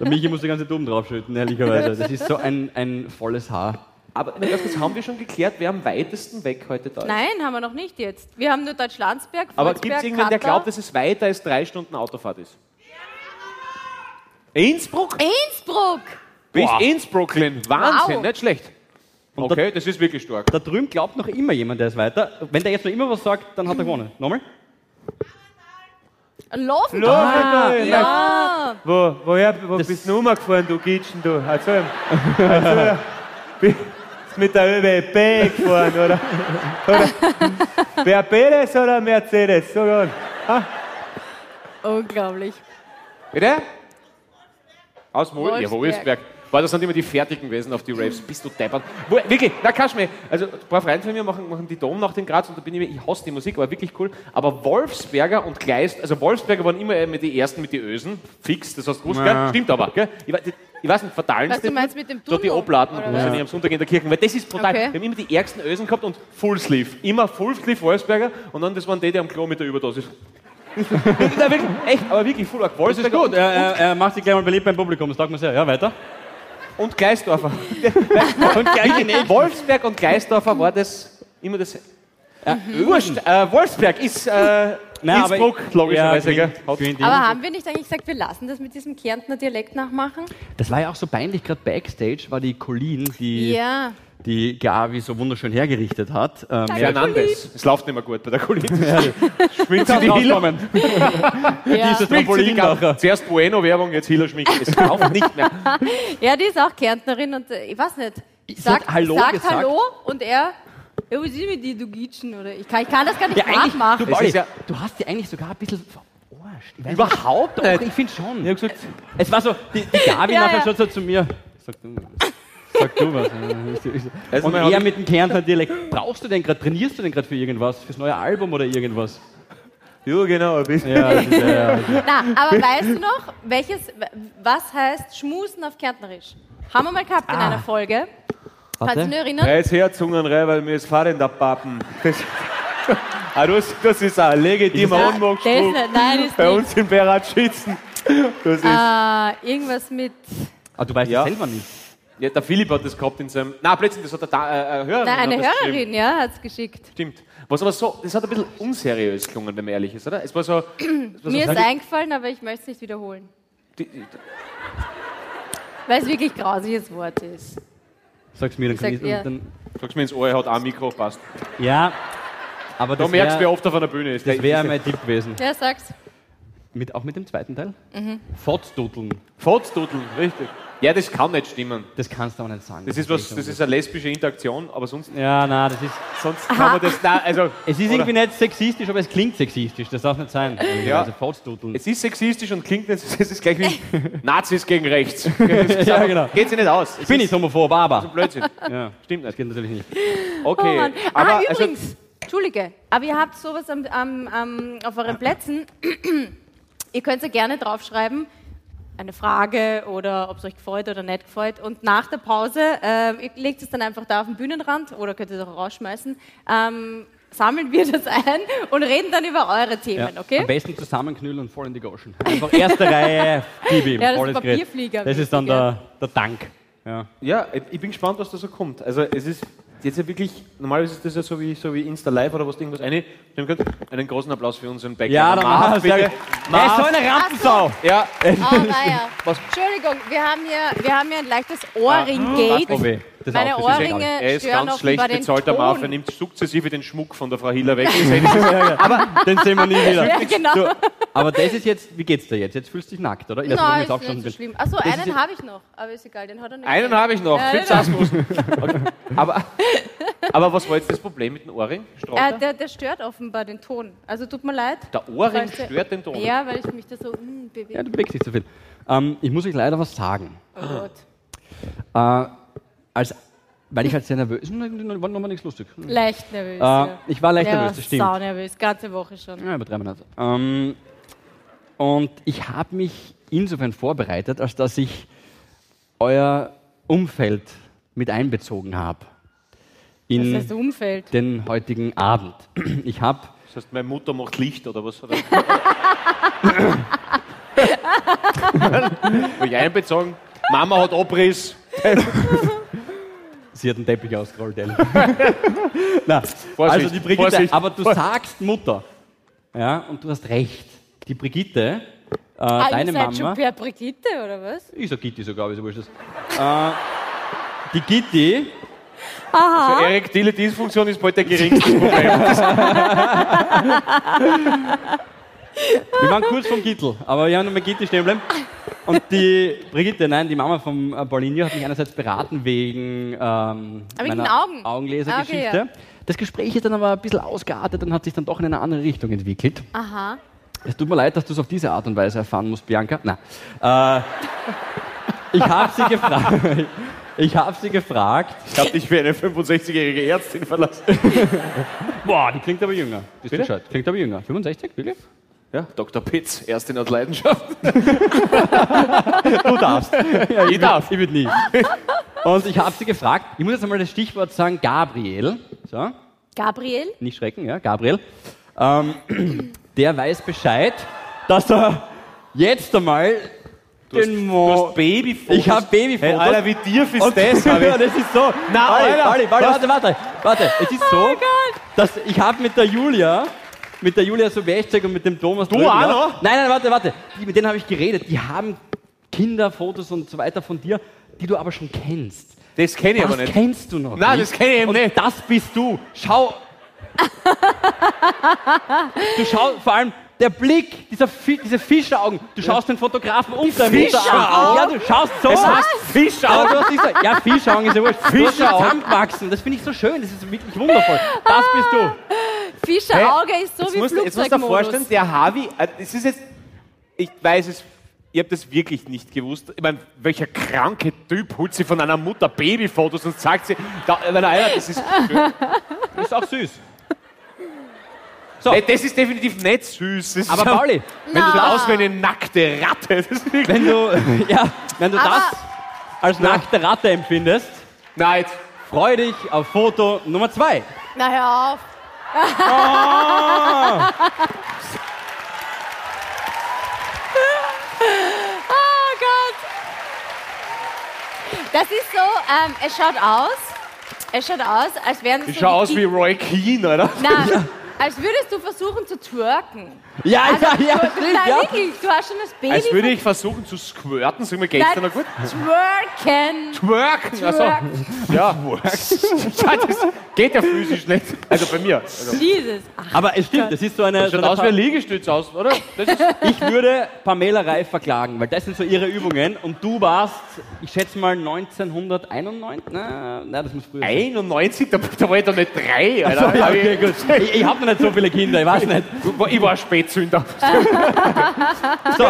Der Michi muss die ganze Dumm draufschütten, ehrlicherweise. Das ist so ein, ein volles Haar. Aber kurz, haben wir schon geklärt, wer am weitesten weg heute da ist? Nein, haben wir noch nicht jetzt. Wir haben nur Deutschlandsberg, Aber Volksberg, gibt es irgendwen, der glaubt, dass es weiter als drei Stunden Autofahrt ist? Innsbruck? Innsbruck! Bis. Innsbrucklin. Wahnsinn, Wow. nicht schlecht. Und Okay, das ist wirklich stark. Da drüben glaubt noch immer jemand, der ist weiter. Wenn der jetzt noch immer was sagt, dann hat er gewonnen. Nochmal? Laufen! Ah, ja! Wo, woher, wo Das- bist du rumgefahren, du Gitschen, du? Also, also bist mit der ÖWP gefahren, oder? oder? Wer Perez oder Mercedes? So gut. Unglaublich. Bitte? Aus Mol ja, Wolfsberg. Boah, das sind immer die Fertigen gewesen auf die Raves. Bist du deppert. Wo, wirklich, na kannst du mir. Also, ein paar Freunde von mir machen, machen die Dom nach den Graz und da bin ich, mir- ich hasse die Musik, aber wirklich cool. Aber Wolfsberger und Kleist, also Wolfsberger waren immer mit die ersten mit die Ösen, fix, das hast du gewusst, Ja. gell? Stimmt aber, gell? Ich, weiß- ich weiß nicht, verteilen Was du meinst mit dem Dort die Tunnel, Obladen, wo nicht am Sonntag in der Kirche, weil das ist brutal. Okay. Wir haben immer die ärgsten Ösen gehabt und Full Sleeve. Immer Full Sleeve Wolfsberger und dann das waren die, die am Klo mit der Überdosis. Na, wirklich, echt, aber wirklich Full Arc. Das ist Wolfsberger gut. Er, er, er macht sich gleich mal beliebt beim Publikum. Das taugt mir sehr. Ja, weiter. Und Gleisdorfer. Und Wolfsberg und Gleisdorfer war das immer das. Wurscht, äh, Wolfsberg ist äh, Nein, Innsbruck, logischerweise. ja, Aber haben wir nicht eigentlich gesagt, wir lassen das mit diesem Kärntner Dialekt nachmachen? Das war ja auch so peinlich, gerade backstage war die Colleen, die Ja. Die Gavi so wunderschön hergerichtet hat. Ähm, ja, Fernandes. Es läuft nicht mehr gut bei der Kollegin. Schminkt sie die Hiller. Ja. Diese Schminkt sie die Trampolin ganze- nachher. Zuerst Bueno-Werbung, jetzt Hiller schminken. Es läuft nicht mehr. ja, die ist auch Kärntnerin und äh, ich weiß nicht. Sie Sagt, hat Hallo sagt gesagt. Hallo und er, ja, was ist mit dir, du Gitschen? Oder ich kann, ich kann das gar nicht Ja, eigentlich, nachmachen. du, ja- du hast die eigentlich sogar ein bisschen verarscht. Überhaupt nicht. Doch, ich finde schon. Ich gesagt, Es war so, die, die Gabi Ja, nachher ja. schaut so zu mir. Sag du, sag du was. Also Und man hat- er mit dem Kärntner Dialekt. Brauchst du den gerade, trainierst du den gerade für irgendwas? Fürs neue Album oder irgendwas? ja genau, ein bisschen. Ja, das ist, ja, ja. Na, aber weißt du noch, welches, was heißt Schmusen auf Kärntnerisch? Haben wir mal gehabt in Ah. einer Folge. Kannst du dich erinnern? Reiß her, Zungen rein, weil mir ist Fahrrad in der Pappen. Das, ah, das, das ist ein legitimer das das Bei nicht. uns in Beratschützen. Das ist. Äh, irgendwas mit. Ah, du weißt Ja. es selber nicht. Ja, der Philipp hat das gehabt in seinem. Nein, plötzlich, das hat der da, äh, äh, Hörerin. Nein, eine. Hörerin, ja, hat es geschickt. Stimmt. Was aber so, das hat ein bisschen unseriös gelungen, wenn man ehrlich ist, oder? Es war so. Es war Mir so ist eingefallen, aber ich möchte es nicht wiederholen. die, die, Weil es wirklich ein grausiges Wort ist. Sag's mir, dann Ich kann sag ich. dir. Dann, sag's mir ins Ohr, er hat auch ein Mikro, passt. ja, aber Da das merkst du, wer wäre oft auf einer Bühne ist. das Der- wär mein Tipp gewesen. Ja, sag's. Mit, auch mit dem zweiten Teil? Mhm. Fotzdudeln. Fotzdudeln, richtig. Ja, das kann nicht stimmen. Das kannst du aber nicht sagen. Das ist, was, das ist eine lesbische Interaktion, aber sonst, Ja, nein, das ist. sonst kann man das. Nein, also, Es ist oder- irgendwie nicht sexistisch, aber es klingt sexistisch. Das darf nicht sein. Ja. Also. Es ist sexistisch und klingt nicht, es ist gleich wie Nazis gegen rechts. Ja, genau. Geht sich nicht aus. Es Ich bin ist nicht homophob, aber. Blödsinn. Ja, Stimmt das nicht. geht natürlich nicht. Okay. Oh aber ah, also, übrigens, Entschuldige, aber ihr habt sowas am, am, am, auf euren Plätzen. ihr könnt ja gerne draufschreiben, eine Frage oder ob es euch gefreut oder nicht gefreut. Und nach der Pause, ähm, ihr legt es dann einfach da auf den Bühnenrand oder könnt es auch rausschmeißen, ähm, sammeln wir das ein und reden dann über eure Themen, Ja. okay? Am besten zusammenknüllen und voll in die Goschen. Einfach erste Reihe, gib ihm. Ja, das volles ist Gerät. Papierflieger, Das ist dann der, der Dank. Ja. ja, ich bin gespannt, was da so kommt. Also, es ist jetzt ja wirklich, normalerweise ist das ja so wie, so wie Insta Live oder was irgendwas eine. Einen großen Applaus für unseren Bäcker. Ja, dann Marv, mach es. bitte. Er ist so eine Rampensau. Ja, Oh, naja. Was? Entschuldigung, wir haben hier, wir haben hier ein leichtes Ah, Ohrring-Gate. Oh weh. Das Meine auch, das ist Ohrringe er ist ganz schlecht offenbar den bezahlt, der Marv. Er nimmt sukzessive den Schmuck von der Frau Hiller weg. Aber den sehen wir nie wieder. Ja, genau. Du, aber das ist jetzt, wie geht's dir jetzt? Jetzt fühlst du dich nackt, oder? Nein, jetzt ist aufgestanden nicht so schlimm. Achso, einen habe ich noch, aber ist egal, den hat er nicht. Einen habe ich noch, Ja, Fritz. Okay. Aber, aber was war jetzt das Problem mit dem Ohrring? Äh, der, der stört offenbar den Ton. Also tut mir leid. der Ohrring stört den Ton. Ja, weil ich mich da so mm, bewege. Ja, du bewegst dich zu viel. Ähm, ich muss euch leider was sagen. Oh Gott. Äh, als, weil ich halt sehr nervös war, war nochmal nichts lustig. Leicht nervös. Äh, ja. ich war leicht Der nervös, war das stimmt. sau nervös, ganze Woche schon. Ja, übertreiben wir nicht. Ähm, und ich habe mich insofern vorbereitet, als dass ich euer Umfeld mit einbezogen habe Das in heißt Umfeld. den heutigen Abend. Ich habe Das heißt, meine Mutter macht Licht oder was? Wo ich einbezogen, Mama hat Abriss. Sie hat einen Teppich ausgerollt, ehrlich. Vorsicht, also die Brigitte, Vorsicht. aber du sagst Mutter. Ja, und du hast recht. Die Brigitte, äh, Ah, deine ihr seid schon Mama. per Brigitte, oder was? Ich sag Gitti sogar, ja wurscht. Äh, die Gitti, Also erektile Dysfunktion ist bald der geringste Problem. wir waren kurz vom Gittel, aber wir haben noch mal Gitti stehen bleiben. Und die Brigitte, nein, die Mama von äh, Paulinho hat mich einerseits beraten wegen ähm, wegen meiner Augen. Augenlesergeschichte. Ah, okay, Das Gespräch ist dann aber ein bisschen ausgeartet und hat sich dann doch in eine andere Richtung entwickelt. Aha. Es tut mir leid, dass du es auf diese Art und Weise erfahren musst, Bianca. Nein. Äh, ich habe sie gefragt. Ich habe sie gefragt. Ich habe dich für eine 65-jährige Ärztin verlassen. Boah, die klingt aber jünger. Bist du Bitte? Bescheid? Klingt aber jünger. 65, wirklich? Ja, Dr. Pitz, Ärztin aus Leidenschaft. Du darfst. Ja, Ich darf. Ich würde nie. Und ich habe sie gefragt. Ich muss jetzt einmal das Stichwort sagen: Gabriel. So, Gabriel? nicht schrecken, ja, Gabriel. Ähm, der weiß Bescheid, dass er jetzt einmal den Mo. Babyfotos. Ich habe Babyfotos. Hey, Alter, wie dir ist Und das? hab ich- das ist so. Na, warte, Alter, warte, warte, warte, warte, warte. Es ist so, dass ich habe mit der Julia, mit der Julia Sobieschek und mit dem Thomas Du auch noch? Nein, nein, warte, warte. Die, mit denen habe ich geredet. Die haben Kinderfotos und so weiter von dir, die du aber schon kennst. Das kenne ich Das aber nicht. kennst du noch Nein, nicht. das kenne ich eben und nicht. das bist du. Schau. du schau, vor allem der Blick, dieser Fi diese Fischeraugen. Du schaust den Fotografen unter dem an. Ja, du schaust so. Das heißt Aber Fischaugen. du hast so, ja, Fischaugen ist ja wurscht. Fischaugen. zusammengewachsen. Das finde ich so schön. Das ist wirklich wundervoll. Das bist du. Fischerauge ist so Jetzt wie musst, du- jetzt musst du dir Flugzeugmodus. vorstellen, der Harvey, äh, es ist jetzt, ich weiß es, ich habe das wirklich nicht gewusst. Ich meine, welcher kranke Typ holt sie von einer Mutter Babyfotos und sagt sie, da, er einer, das ist, Das ist auch süß. So, Nein, das ist definitiv nicht süß. Das aber Pauli, wenn du Na. aus wie eine nackte Ratte. Das ist wirklich, wenn du, ja, wenn du Aber- das als nackte Ratte empfindest, nein, jetzt, freu dich auf Foto Nummer zwei. Na hör auf. Oh Gott. Das ist so, ähm, es schaut aus, es schaut aus, als wären das ich so schau die aus wie Roy Keane, oder? Na, Als würdest du versuchen zu twerken. Ja, Also, ja, ja, du, stimmt, nein, ja. wirklich, du hast schon das Baby. Als würde ich versuchen zu squirten. Sag mal, geht's dir noch gut? Twerken. Twerken. Also, Twerken. ja. ja, das geht ja physisch nicht. Also bei mir. Also, Jesus. Ach, Aber es stimmt, das ist so eine. das So schaut eine aus wie ein Liegestütz aus, oder? Das ist, ich würde Pamela Reif verklagen, weil das sind so ihre Übungen und du warst, ich schätze mal 1991, na, na das muss früher sein. 91, da, da war ich doch nicht drei, Alter. Ja, Hab okay, ich, gut. Ich, ich habe noch nicht so viele Kinder, ich weiß nicht. ich war ein Spätzünder. So,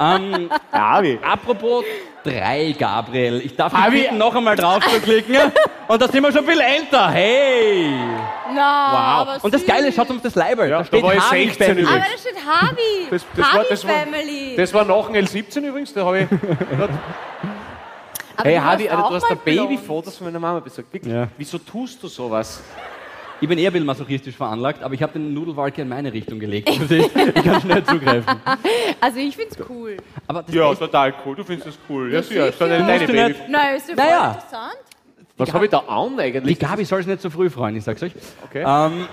ähm, Ja, wie? apropos drei, Gabriel. Ich darf dich bitten, noch einmal drauf zu klicken. Und da sind wir schon viel älter. Hey! na, aber Und das süß. Geile, schaut uns das Leiber. Ja, da steht da war ich Harvey 16 Family. Aber da steht Harvey. Das, das, war, Harvey das, war, Family. das war nach dem L17 übrigens, da habe ich. Aber Hey, Alter, auch du hast da. Babyfotos von meiner Mama besorgt. Wirklich, Ja. wieso tust du sowas? Ich bin eher ein bisschen masochistisch veranlagt, aber ich habe den Nudelwalke in meine Richtung gelegt. Du siehst, ich kann schnell zugreifen. Also ich find's cool. Aber das Ja, ist total cool. Du findest das cool. Ja, sicher. Deine, Du deine Baby. nicht- Na, ist ja voll Naja. interessant. Was habe ich da an die eigentlich? Gabi soll es nicht zu früh freuen, ich sag's euch. Okay. Ähm,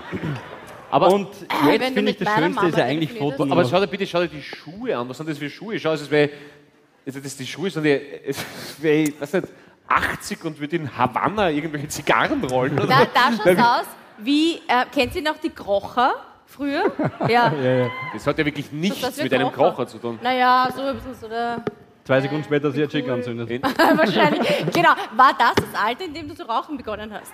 Aber, und jetzt finde ich das Schönste ist Mama ja eigentlich. Foto. aber schau dir bitte schau dir die Schuhe an. Was sind das für Schuhe? Schau, es ist wie. Also das die Schuhe sind wie, es ist wie weiß nicht, 80 und wird in Havanna irgendwelche Zigarren rollen. Oder? Da, da schaut's aus wie, äh, kennt ihr noch die Krocher früher? Ja. Das hat ja wirklich nichts das wir mit einem. Kocher zu tun. Naja, so ein bisschen so der... Zwei Sekunden später sie ihr Chick anzündet. Wahrscheinlich. Genau. War das das Alter, in dem du zu rauchen begonnen hast?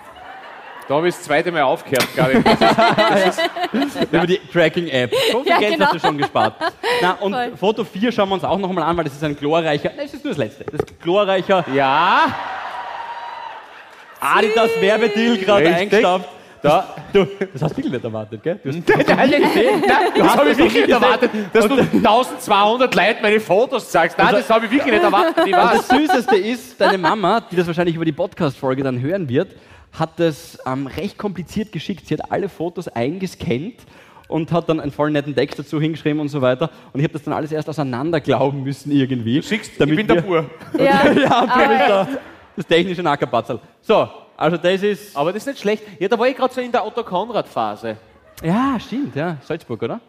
Da habe ich das zweite Mal aufgehört, glaube ich. Über die Tracking-App. So viel Ja, Geld genau. hast du schon gespart. Na, und Voll. Foto 4 schauen wir uns auch noch mal an, weil das ist ein glorreicher. Nein, das ist nur das letzte. Das ist glorreicher Ja, Adidas Werbedeal gerade Richtig. Da. Du, das hast du wirklich nicht erwartet, gell? Du hast Nein, das habe ich wirklich nicht erwartet, dass du 1200 Leuten meine Fotos zeigst. Nein, das habe ich wirklich nicht erwartet. Ich weiß. das Süßeste ist, deine Mama, die das wahrscheinlich über die Podcast-Folge dann hören wird, hat das ähm, recht kompliziert geschickt. Sie hat alle Fotos eingescannt und hat dann einen voll netten Text dazu hingeschrieben und so weiter. Und ich habe das dann alles erst auseinander glauben müssen irgendwie. Du ich damit bin der Bur. Ja. ja, da, das technische Nackerpatzel. So, also das ist... Aber das ist nicht schlecht. Ja, da war ich gerade so in der Otto-Konrad-Phase. Ja, stimmt, ja. Salzburg, oder?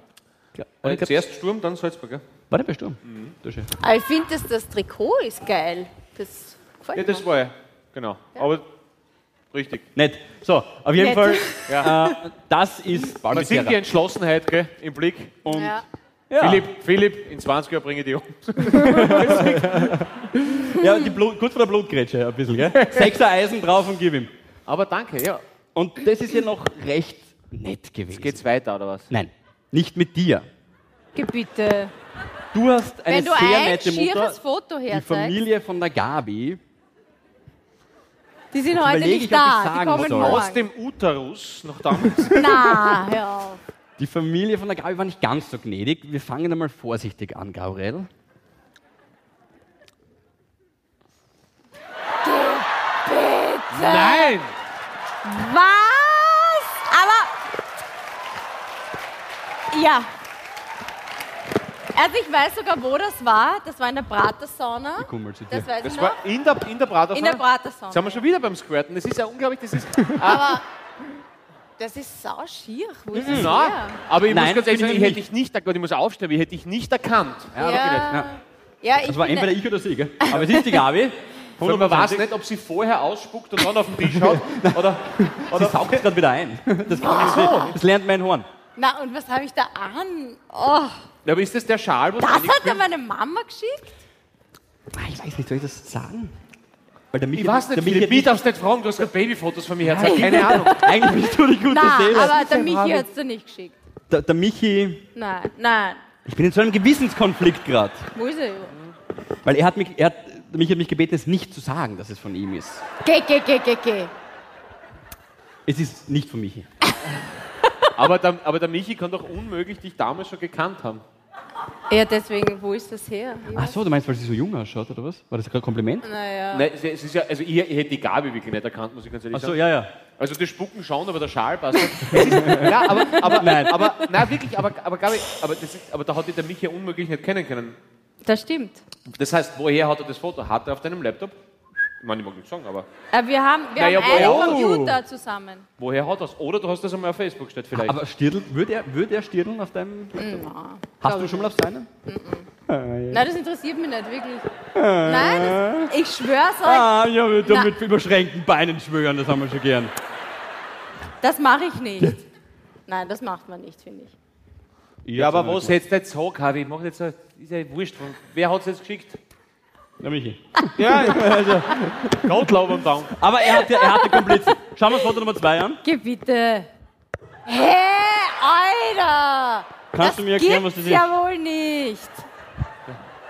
Ja, glaub, Zuerst Sturm, dann Salzburg. Ja, war der bei Sturm? Mhm. Aber ich finde, dass das Trikot ist geil. Das gefällt ja mir. das war ja. Genau. Aber richtig. Nett. So, auf jeden Nett. Fall, Ja. äh, das ist Man sieht die Entschlossenheit gell, im Blick. Und Ja. Ja. Philipp, Philipp, in 20 Jahren bringe ich die um. Ja, die Blut, gut von der Blutgrätsche ein bisschen, gell? Sechser Eisen drauf und gib ihm. Aber danke, ja. Und das ist ja noch recht nett gewesen. Geht's weiter, oder was? Nein, nicht mit dir. Gebiete. Du hast eine Wenn du sehr ein nette Mutter. schieres Foto Die herzeigst, Familie von der Gabi. die sind heute nicht ich, da. Die kommen soll. morgen. Aus dem Uterus noch damals. Na, hör auf. Die Familie von der Gabi war nicht ganz so gnädig. Wir fangen einmal vorsichtig an, Gabriel. Nein! Was? Aber. Ja. Also ich weiß sogar, wo das war. Das war in der Pratersauna. Ich komm mal zu dir. Das weiß Das ich war noch. in der, in der Pratersauna. In der Pratersauna. Jetzt sind wir schon wieder beim Squirten. Das ist ja unglaublich. Das ist. Aber das ist sau schier. Wo ist das Na, her? aber ich Nein, muss ganz ehrlich sagen, ich ich hätte dich nicht erkannt. Ich muss aufstehen, ich hätte dich nicht erkannt. Ja, Ja. ja. Ja, ich Das war bin entweder ich oder sie, gell? Aber es ist die Gabi. Weil man weiß nicht, ob sie vorher ausspuckt und dann auf den Tisch schaut. Oder, Sie saugt es gerade wieder ein. Das, kann das lernt mein Horn. Na, und was habe ich da an? Oh, Ja, aber ist das der Schal, wo das hat ja meine Mama geschickt. Ah, Ich weiß nicht, soll ich das sagen? Weil der Michi, Ich weiß der nicht, Michi Philipp, hat ich nicht- darfst nicht fragen, du hast gerade Babyfotos von mir hergezeigt. Keine Ahnung. Eigentlich bist du die gute Na, Seele. aber der Michi hat es dir nicht geschickt. Der, der Michi, Nein, nein. ich bin in so einem Gewissenskonflikt gerade. Wo ist er? Weil er hat mich, er hat, der Michi hat mich gebeten, es nicht zu sagen, dass es von ihm ist. Geh, geh, geh, geh, geh. Es ist nicht von Michi. Aber der, aber der Michi kann doch unmöglich dich damals schon gekannt haben. Ja, deswegen, wo ist das her? Ich Ach so, du meinst, weil sie so jung ausschaut, oder was? War das gerade ein Kompliment? Naja. Nein, es ist ja, also ich, ich hätte die Gabi wirklich nicht erkannt, muss ich ganz ehrlich Ach so, sagen. ja, ja. Also das Spucken schon, aber der Schal passt nicht. Es ist, aber, aber, Nein. aber, nein, wirklich, aber, aber, Gabi, aber, das ist, aber da hat dich der Michi unmöglich nicht kennen können. Das stimmt. Das heißt, woher hat er das Foto? Hat er auf deinem Laptop? Ich meine, ich mag nicht sagen, aber Äh, wir haben, wir Naja, haben einen woher- Computer zusammen. woher hat das? Oder du hast das einmal auf Facebook gestellt vielleicht. Aber Stirl, würde er, würde er stirdeln auf deinem. Hast du schon mal auf seinen? Nein, das interessiert mich nicht, wirklich. Nein, das, ich schwör's euch, Ah, ja, wir Na. mit überschränkten Beinen schwören, das haben wir schon gern. das mache ich nicht. Nein, das macht man nicht, finde ich. ja, aber was hättest du jetzt sagen, Harvey? Ich mach jetzt, ein- ist ja wurscht. Wer hat es jetzt geschickt? Ja, Michi. Ja, Gottlob und Dank. Aber er hatte, er hatte Komplizen. Schauen wir uns Foto Nummer zwei an. Geh bitte. Hä, Alter! Kannst das du mir erklären, was das ist? ja wohl nicht.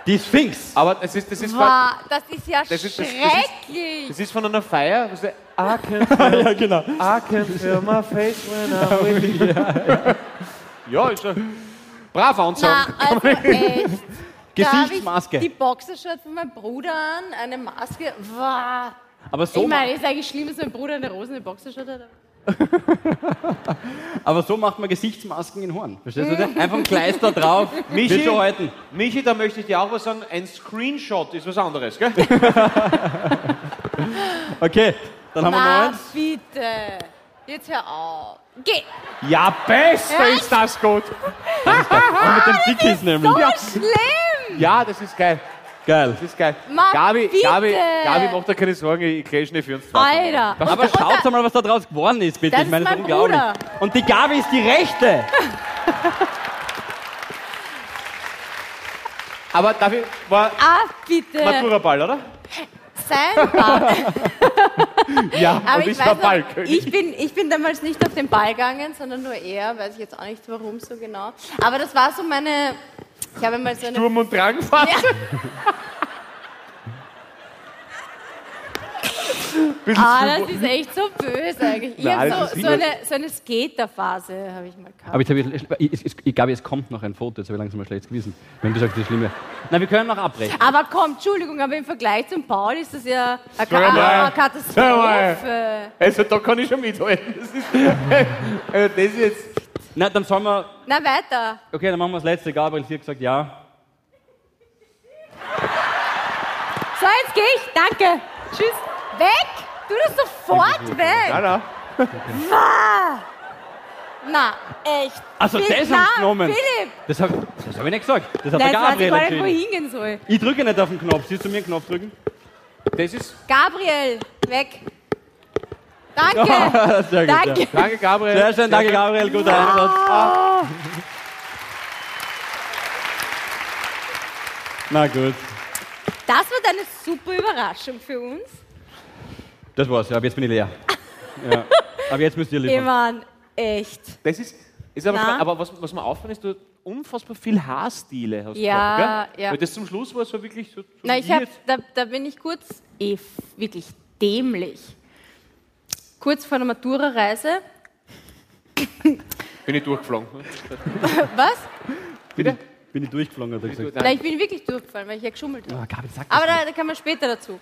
Die Sphinx. Aber das ist, das ist, Wow, das ist ja Das ist- das- das ist- schrecklich. das ist von einer Feier. Das ist, I can feel, ja, genau. I can feel my face when I'm with you. Ja, ist schon brav Na, anzogen. also echt. Gesichtsmaske. Ich die Boxershort von meinem Bruder an, eine Maske. Wow. Aber so, ich meine, ist eigentlich schlimm, dass mein Bruder eine rosene Boxershort hat. aber so macht man Gesichtsmasken in Horn. Verstehst du das? Einfach ein Kleister drauf. Michi? Halten. Michi, da möchte ich dir auch was sagen. Ein Screenshot ist was anderes, gell? Okay, dann haben wir Na, neun. bitte. Jetzt hör auf. Geh. Ja, besser ist das gut. Und mit dem Dickies nämlich. So schlimm. Ja, das ist geil. Geil. Das ist geil. Mann, Gabi, bitte. Gabi, Gabi, mach dir keine Sorgen, ich clash nicht für uns zwei. Alter. Das- Aber schaut mal, was da draus geworden ist, bitte. Das ich meine, ist das ist mein unglaublich. Bruder. Und die Gabi ist die Rechte. Aber dafür war Ah, bitte. Matura-Ball, oder? Sein Ball. Ja, Aber und ich ich war Ballkönig. ich bin, ich bin damals nicht auf den Ball gegangen, sondern nur er, weiß ich jetzt auch nicht warum so genau. Aber das war so meine, ich habe mal so eine, Sturm- und Drangphase. Bisschen ah, das ist echt so böse eigentlich. Ich Nein, das habe ist so, so eine, so eine Skaterphase, habe ich mal gehabt. Aber jetzt habe ich, ich, ich, ich glaube, es kommt noch ein Foto, jetzt habe ich langsam mal schlechtes Gewissen. Wenn du sagst, das ist schlimm. Na, wir können noch abbrechen. Aber komm, Entschuldigung, aber im Vergleich zum Paul ist das ja eine. Ka eine Katastrophe. Also da kann ich schon mithalten. Das ist, also das ist jetzt. Na, dann sollen wir. Na weiter. Okay, dann machen wir das letzte. Gabriel, sie hat gesagt, ja. So, jetzt gehe ich. Danke. Tschüss. Weg. Du das sofort weg. Nein, nein. Na, echt. Also, Phil- das haben sie genommen. Philipp. Das habe das hab ich nicht gesagt. Das hat Nein, der jetzt weiß ich Gabriel gar nicht, wo hingehen soll. Ich drücke nicht auf den Knopf. Siehst du mir einen Knopf drücken? Das ist. Gabriel, weg. Danke. Sehr gut. Danke. Ja. Danke, Gabriel. Sehr schön, danke Gabriel, guter Einsatz. Na gut. Das wird eine super Überraschung für uns. Das war's, ja, aber jetzt bin ich leer. Ja. Aber jetzt müsst ihr Ich liefern. meine, echt. Das ist. ist aber, spannend. aber was, was mir auffällt, ist, du unfassbar viel Haarstile hast Ja, gehabt, gell? ja. Weil das zum Schluss war so wirklich so. so Na, ich hab, da, da bin ich kurz, eh, wirklich dämlich. Kurz vor der Matura-Reise. Bin ich durchgeflogen. Was? Bitte? Bin ich durchgeflogen, hat er gesagt. Nein, ich bin wirklich durchgefallen, weil ich ja geschummelt habe. Ah, Aber da, da kann man später dazu.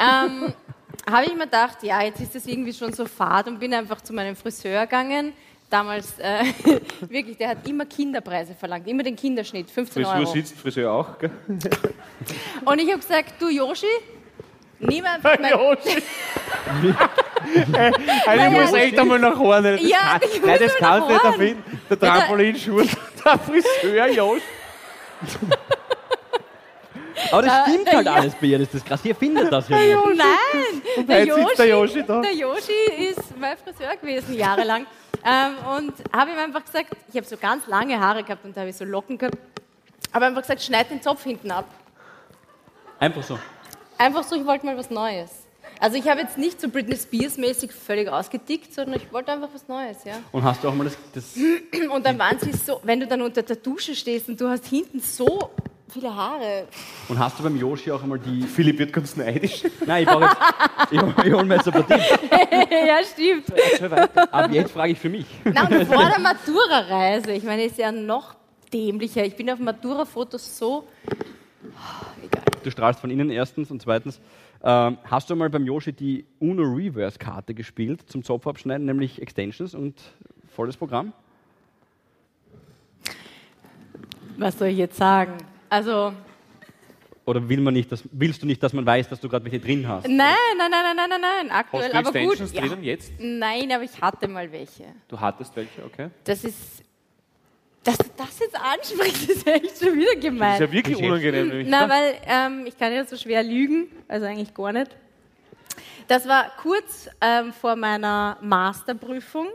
Ähm, habe ich mir gedacht, ja, jetzt ist das irgendwie schon so fad und bin einfach zu meinem Friseur gegangen. Damals, äh, wirklich, der hat immer Kinderpreise verlangt, immer den Kinderschnitt, 15 Frisur Euro. sitzt, Friseur auch. Gell? Und ich habe gesagt, du Yoshi, mein... Joshi. Also ich muss echt einmal nach vorne. Das Ja, kann, ich nein, das kannst du nicht erfinden. Der Trampolinschuh, der Friseur, Josh. Aber das stimmt der halt Jo- alles bei ihr, das ist das krass. Ihr findet das ja nicht. Nein, der jetzt sitzt der Yoshi da. der Yoshi ist mein Friseur gewesen, jahrelang. ähm, und habe ihm einfach gesagt, ich habe so ganz lange Haare gehabt und da habe ich so Locken gehabt. Aber einfach gesagt, schneid den Zopf hinten ab. Einfach so. Einfach so, ich wollte mal was Neues. Also ich habe jetzt nicht so Britney Spears mäßig völlig ausgedickt, sondern ich wollte einfach was Neues, ja. Und hast du auch mal das. das Und dann waren sie so, wenn du dann unter der Dusche stehst und du hast hinten so viele Haare. und hast du beim Yoshi auch einmal die. Philipp wird ganz neidisch. Nein, ich brauche jetzt. Ich, hol- ich hole mir jetzt ein paar Tipps. ja, stimmt. Aber jetzt frage ich für mich. Na, und vor der Matura-Reise, ich meine, ist ja noch dämlicher. Ich bin auf Matura-Fotos so. Egal. Du strahlst von innen erstens und zweitens. Ähm, hast du mal beim Yoshi die Uno Reverse Karte gespielt zum Zopfabschneiden, nämlich Extensions und volles Programm? Was soll ich jetzt sagen? Also, Oder will man nicht, dass, willst du nicht, dass man weiß, dass du gerade welche drin hast? Nein, nein, nein, nein, nein, nein, nein, aktuell. Hast du aber gut. Extensions Ja. drinnen jetzt? Nein, aber ich hatte mal welche. Du hattest welche, okay. Das ist. Das jetzt ansprichst, ist echt schon wieder Das ist gemein. ja wirklich unangenehm. nämlich. Na, weil ähm, ich kann ja so schwer lügen, also eigentlich gar nicht. Das war kurz ähm, vor meiner Masterprüfung,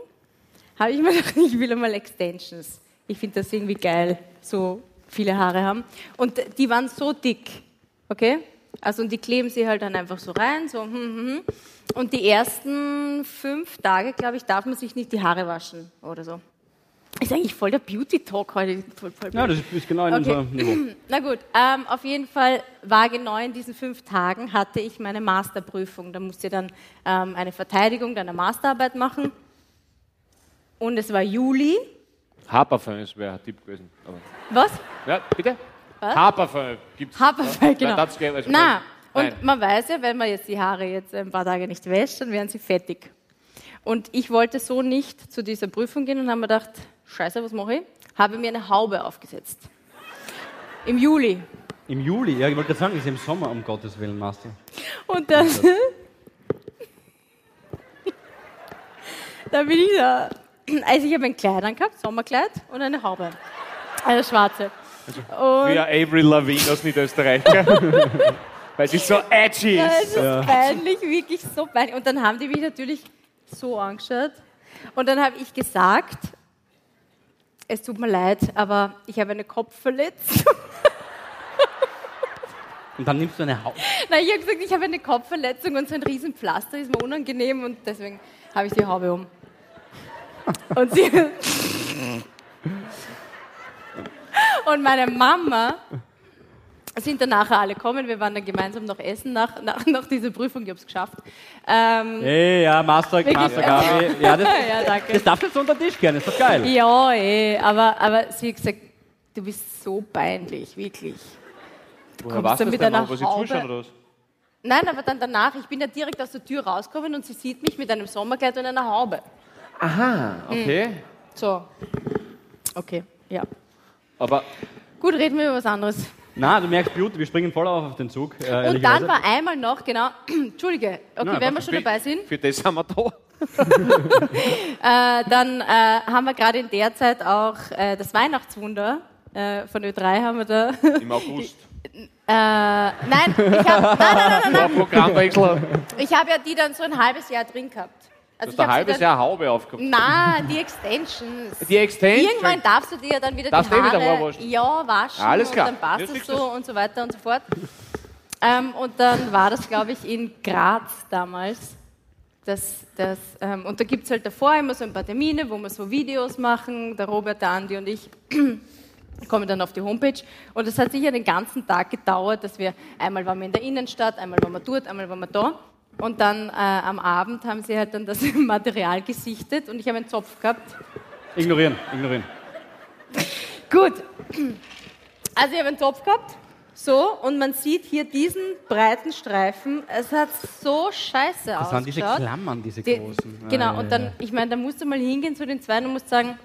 habe ich mir gedacht, ich will einmal Extensions. Ich finde das irgendwie geil, so viele Haare haben. Und die waren so dick, okay? Also und die kleben sie halt dann einfach so rein, so hm, hm, hm. Und die ersten fünf Tage, glaube ich, darf man sich nicht die Haare waschen oder so. Ist eigentlich voll der Beauty-Talk heute. Voll, voll Ja, das ist genau in Okay. unserem Niveau. Na gut, ähm, auf jeden Fall war genau in diesen fünf Tagen hatte ich meine Masterprüfung. Da musste ich dann ähm, eine Verteidigung deiner Masterarbeit machen. Und es war Juli. Haferföhn wäre ein Tipp gewesen. Aber Was? ja, bitte? Was? Haferföhn gibt's. Haferfell, Ja, genau. gäbe- also Na, nein. und man weiß ja, wenn man jetzt die Haare jetzt ein paar Tage nicht wäscht, dann werden sie fettig. Und ich wollte so nicht zu dieser Prüfung gehen und habe mir gedacht, scheiße, was mache ich? Habe mir eine Haube aufgesetzt. Im Juli. Im Juli, ja, ich wollte gerade sagen, ist im Sommer, um Gottes Willen, Master. Und dann, da bin ich da. Also ich habe ein Kleid angehabt, Sommerkleid und eine Haube. Eine schwarze. Und Wie ein Avery Lavigne aus Niederösterreich. Weil sie so edgy Ja, ist. es ist peinlich, wirklich so peinlich. Und dann haben die mich natürlich so angeschaut. Und dann habe ich gesagt, es tut mir leid, aber ich habe eine Kopfverletzung. Und dann nimmst du eine Haut. Nein, ich habe gesagt, ich habe eine Kopfverletzung und so ein Riesenpflaster ist mir unangenehm und deswegen habe ich die Haube um. Und sie. und meine Mama sind dann nachher alle gekommen. Wir waren dann gemeinsam noch essen nach, nach, nach dieser Prüfung. Ich habe es geschafft. Ähm, Hey, ja, Master, Master Gabi. Ja, das, ja, danke. das darfst du jetzt unter den Tisch gerne, ist doch geil. Ja, eh, aber, aber sie hat gesagt, du bist so peinlich, wirklich. Woher kommst warst du du mit denn? einer Haube? zuschauen oder was? Nein, aber dann danach, ich bin ja direkt aus der Tür rausgekommen und sie sieht mich mit einem Sommerkleid und einer Haube. Aha, okay. So. Okay, ja. Aber Gut, reden wir über was anderes. Na, du merkst Beauty, wir springen voll auf auf den Zug. Äh, Und dann war einmal noch, genau, Entschuldige, okay, Na, wenn wir schon dabei sind, für das sind wir da. äh, dann äh, haben wir gerade in der Zeit auch äh, das Weihnachtswunder äh, von Ö3 haben wir da. Im August. Äh, nein, ich habe nein, nein, nein, nein, Programmwechsel. nein. Ich hab ja die dann so ein halbes Jahr drin gehabt. Du Also hast ich ein halbes Jahr Haube aufgehabt. Nein, die Extensions. Die Extension. Irgendwann darfst du dir ja dann wieder Darfst die du eh wieder Haare Haarwaschen? ja, waschen Alles klar. und dann passt es so und so weiter und so fort. Ähm, und dann war das, glaube ich, in Graz damals. Das, das, ähm, und da gibt es halt davor immer so ein paar Termine, wo wir so Videos machen, der Robert, der Andi und ich kommen dann auf die Homepage. Und es hat sicher den ganzen Tag gedauert, dass wir, einmal waren wir in der Innenstadt, einmal waren wir dort, einmal waren wir da. Und dann äh, am Abend haben sie halt dann das Material gesichtet und ich habe einen Zopf gehabt. Ignorieren, ignorieren. Gut. Also ich habe einen Topf gehabt. So, und man sieht hier diesen breiten Streifen. Es hat so scheiße Das waren diese. Klammern, diese Die- großen. Genau, ja, und dann, ich meine, da musst du mal hingehen zu den zwei und musst sagen,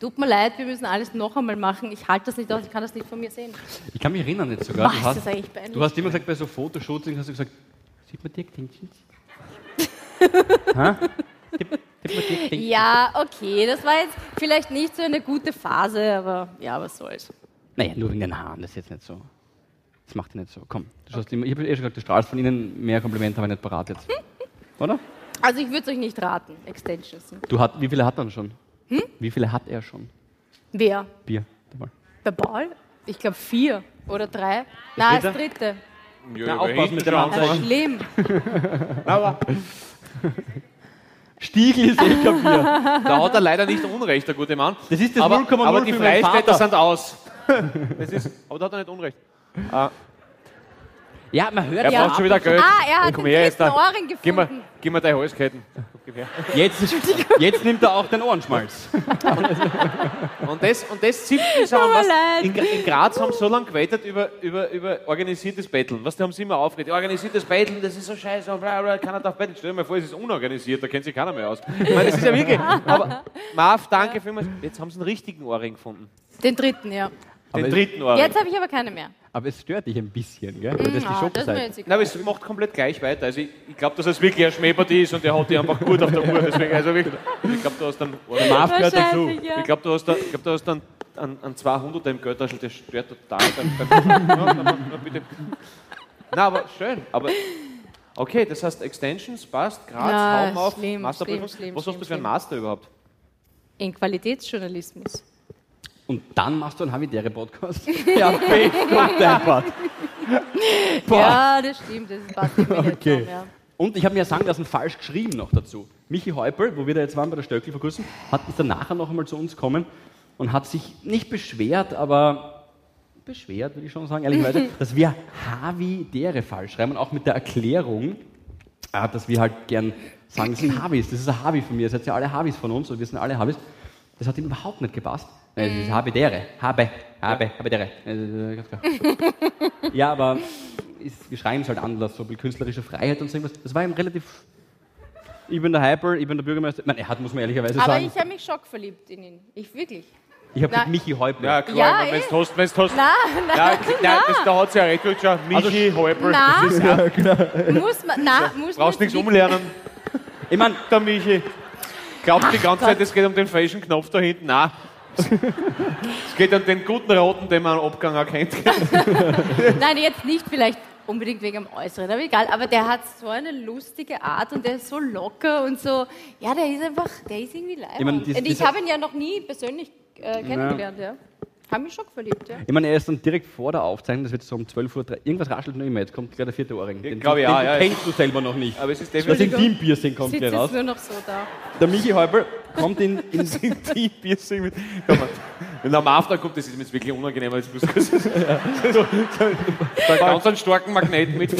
tut mir leid, wir müssen alles noch einmal machen. Ich halte das nicht aus, ich kann das nicht von mir sehen. Ich kann mich erinnern jetzt sogar. Was, Du ist hast, das eigentlich peinlich? du hast immer gesagt, bei so Fotoshootings hast du gesagt, sieht man die Extensions? Ja, okay, das war jetzt vielleicht nicht so eine gute Phase, aber ja, was soll's. Naja, nur wegen den Haaren, das ist jetzt nicht so. Das macht ihr nicht so. Komm, immer, ich habe eh schon gesagt, du strahlst von ihnen mehr Komplimente, habe ich nicht parat jetzt. Oder? Also ich würde es euch nicht raten, Extensions. Du hat, wie viele hat er schon? Wie viele hat er schon? Wer? Bier. Mal. Der Paul? Ich glaube vier oder drei. Nein, das dritte? Ja, Na, aber aufpassen mit dem schon Anzeigen. Das ist schlimm. Aber Stiegel ist eh Bier. da hat er leider nicht Unrecht, der gute Mann. Das ist das aber, 0,0 aber die Freistädter sind aus. Das ist, aber da hat er nicht Unrecht. Ja, man hört Er ja. braucht schon wieder Geld. Ah, er hat Komm den her, jetzt dritten da. Ohrring Gib mir, gefunden. gib mir deine Halsketten. Jetzt, jetzt nimmt er auch den Ohrenschmalz. Und das, und das zieht mich so an, was, in, in Graz haben sie so lange gewettet über, über, über organisiertes Betteln. Was, die haben sie immer aufgeregt. Organisiertes Betteln, das ist so scheiße, bla, bla, keiner darf betteln. Stell dir mal vor, es ist unorganisiert, da kennt sich keiner mehr aus. Ich meine, das ist ja wirklich. Aber Marv, danke vielmals. Jetzt haben sie einen richtigen Ohrring gefunden. Den dritten, ja. Den Aber- dritten Ohrring. Jetzt habe ich aber keine mehr. Aber es stört dich ein bisschen, gell? Weil das die Ah, das ist mir Schokoseite. jetzt Nein, aber es macht komplett gleich weiter. Also ich, ich glaube, dass es wirklich eine Schmähpartie ist und der hat die einfach gut auf der Uhr. Deswegen, also wirklich, ich glaube, du hast dann, Der Marv gehört dazu. Ja. ich glaube, du hast dann, ich glaub, du hast dann an, an 200 im Geldtaschel, der stört total. Beim, beim, ja, na, na, na, bitte. Na, aber schön. Aber okay, das heißt Extensions passt, Graz, Ja, Raum auf, schlimm, Masterprüfung. schlimm, schlimm, Was hast du für einen schlimm. Master überhaupt? In Qualitätsjournalismus. Und dann machst du einen Havidere Podcast. ja, okay, Gott, deppert. Boah. Ja, das stimmt, das passt irgendwie nicht Okay. zusammen, ja. Und ich habe mir sagen lassen, falsch geschrieben noch dazu. Michi Heupel, wo wir da jetzt waren bei der Stöckli vor kurzem, hat ist dann nachher noch einmal zu uns gekommen und hat sich nicht beschwert, aber beschwert, würde ich schon sagen, ehrlicherweise, dass wir Havidere falsch schreiben und auch mit der Erklärung, äh, dass wir halt gern sagen, das sind Havis, das ist ein Havi von mir, ihr seid ja alle Havis von uns und wir sind alle Havis. Das hat ihm überhaupt nicht gepasst. Nein, das ist Habidere, Habe, Habe, Habidere. Äh, ganz klar. Ja, aber ist, wir schreiben es halt anders, so ein bisschen künstlerische Freiheit und so irgendwas. Das war ihm relativ. Ich bin der Hyper, ich bin der Bürgermeister. Nein, er hat, muss man ehrlicherweise Aber sagen. ich habe mich schockverliebt in ihn. Ich wirklich. Ich habe Nein. Michi Häupl. Ja, klar, Ja, wenn eh. du hast, wenn du hast. Nein, nein, Ja, nein, das, da hat sie ja recht gut geschaut. Michi, Häupl. Nein. Das ist ja, muss man, nein, muss brauchst nichts umlernen, Ich meine, der Michi. Glaubst die ganze Zeit, es geht um den falschen Knopf da hinten? Nein. Es geht um den guten Roten, den man am Abgang erkennt. Nein, jetzt nicht vielleicht unbedingt wegen dem Äußeren, aber egal. Aber der hat so eine lustige Art und der ist so locker und so. Ja, der ist einfach, der ist irgendwie leibend. Ich dies- und ich habe ihn ja noch nie persönlich äh, kennengelernt, ja. Habe mich schon verliebt, ja. ich meine, er ist dann direkt vor der Aufzeichnung, das wird so um 12 Uhr, irgendwas raschelt noch immer, jetzt kommt gleich der vierte Ohrring. Den, glaub ich den, auch, den ja. kennst du selber noch nicht. Aber es ist Das definitiv. Intim-Piercing kommt Sitzt gleich raus. nur noch so da. Der Michi Häupl kommt in, in Die Piercing mit. Komm. Wenn er am After kommt, das ist mir jetzt wirklich unangenehm, weil ich muss das ist so, so, ganz einen starken Magnet mit.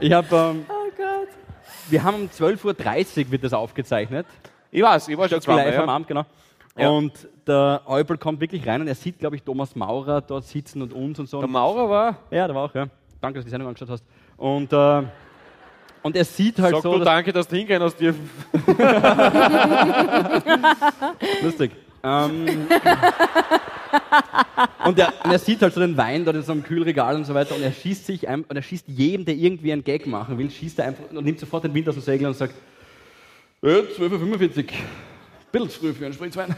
Ich habe, ähm, Oh Gott. wir haben um 12.30 Uhr wird das aufgezeichnet. Ich weiß, ich war schon zweimal. live am Ja. Abend, genau. Ja. Und der Eupel kommt wirklich rein und er sieht, glaube ich, Thomas Maurer dort sitzen und uns und so. Der Maurer war. ja, der war auch, ja. Danke, dass du die Sendung angeschaut hast. Und, äh, und er sieht halt Sag so, du dass, danke, dass du hingehen hast dürfen. lustig. Ähm, und, er, und er sieht halt so den Wein dort in so einem Kühlregal und so weiter und er schießt sich ein, und er schießt jedem, der irgendwie einen Gag machen will, schießt er einfach und nimmt sofort den Wind aus dem Segel und sagt, äh, 12.45 Uhr, bisschen zu früh für einen Spritzwein.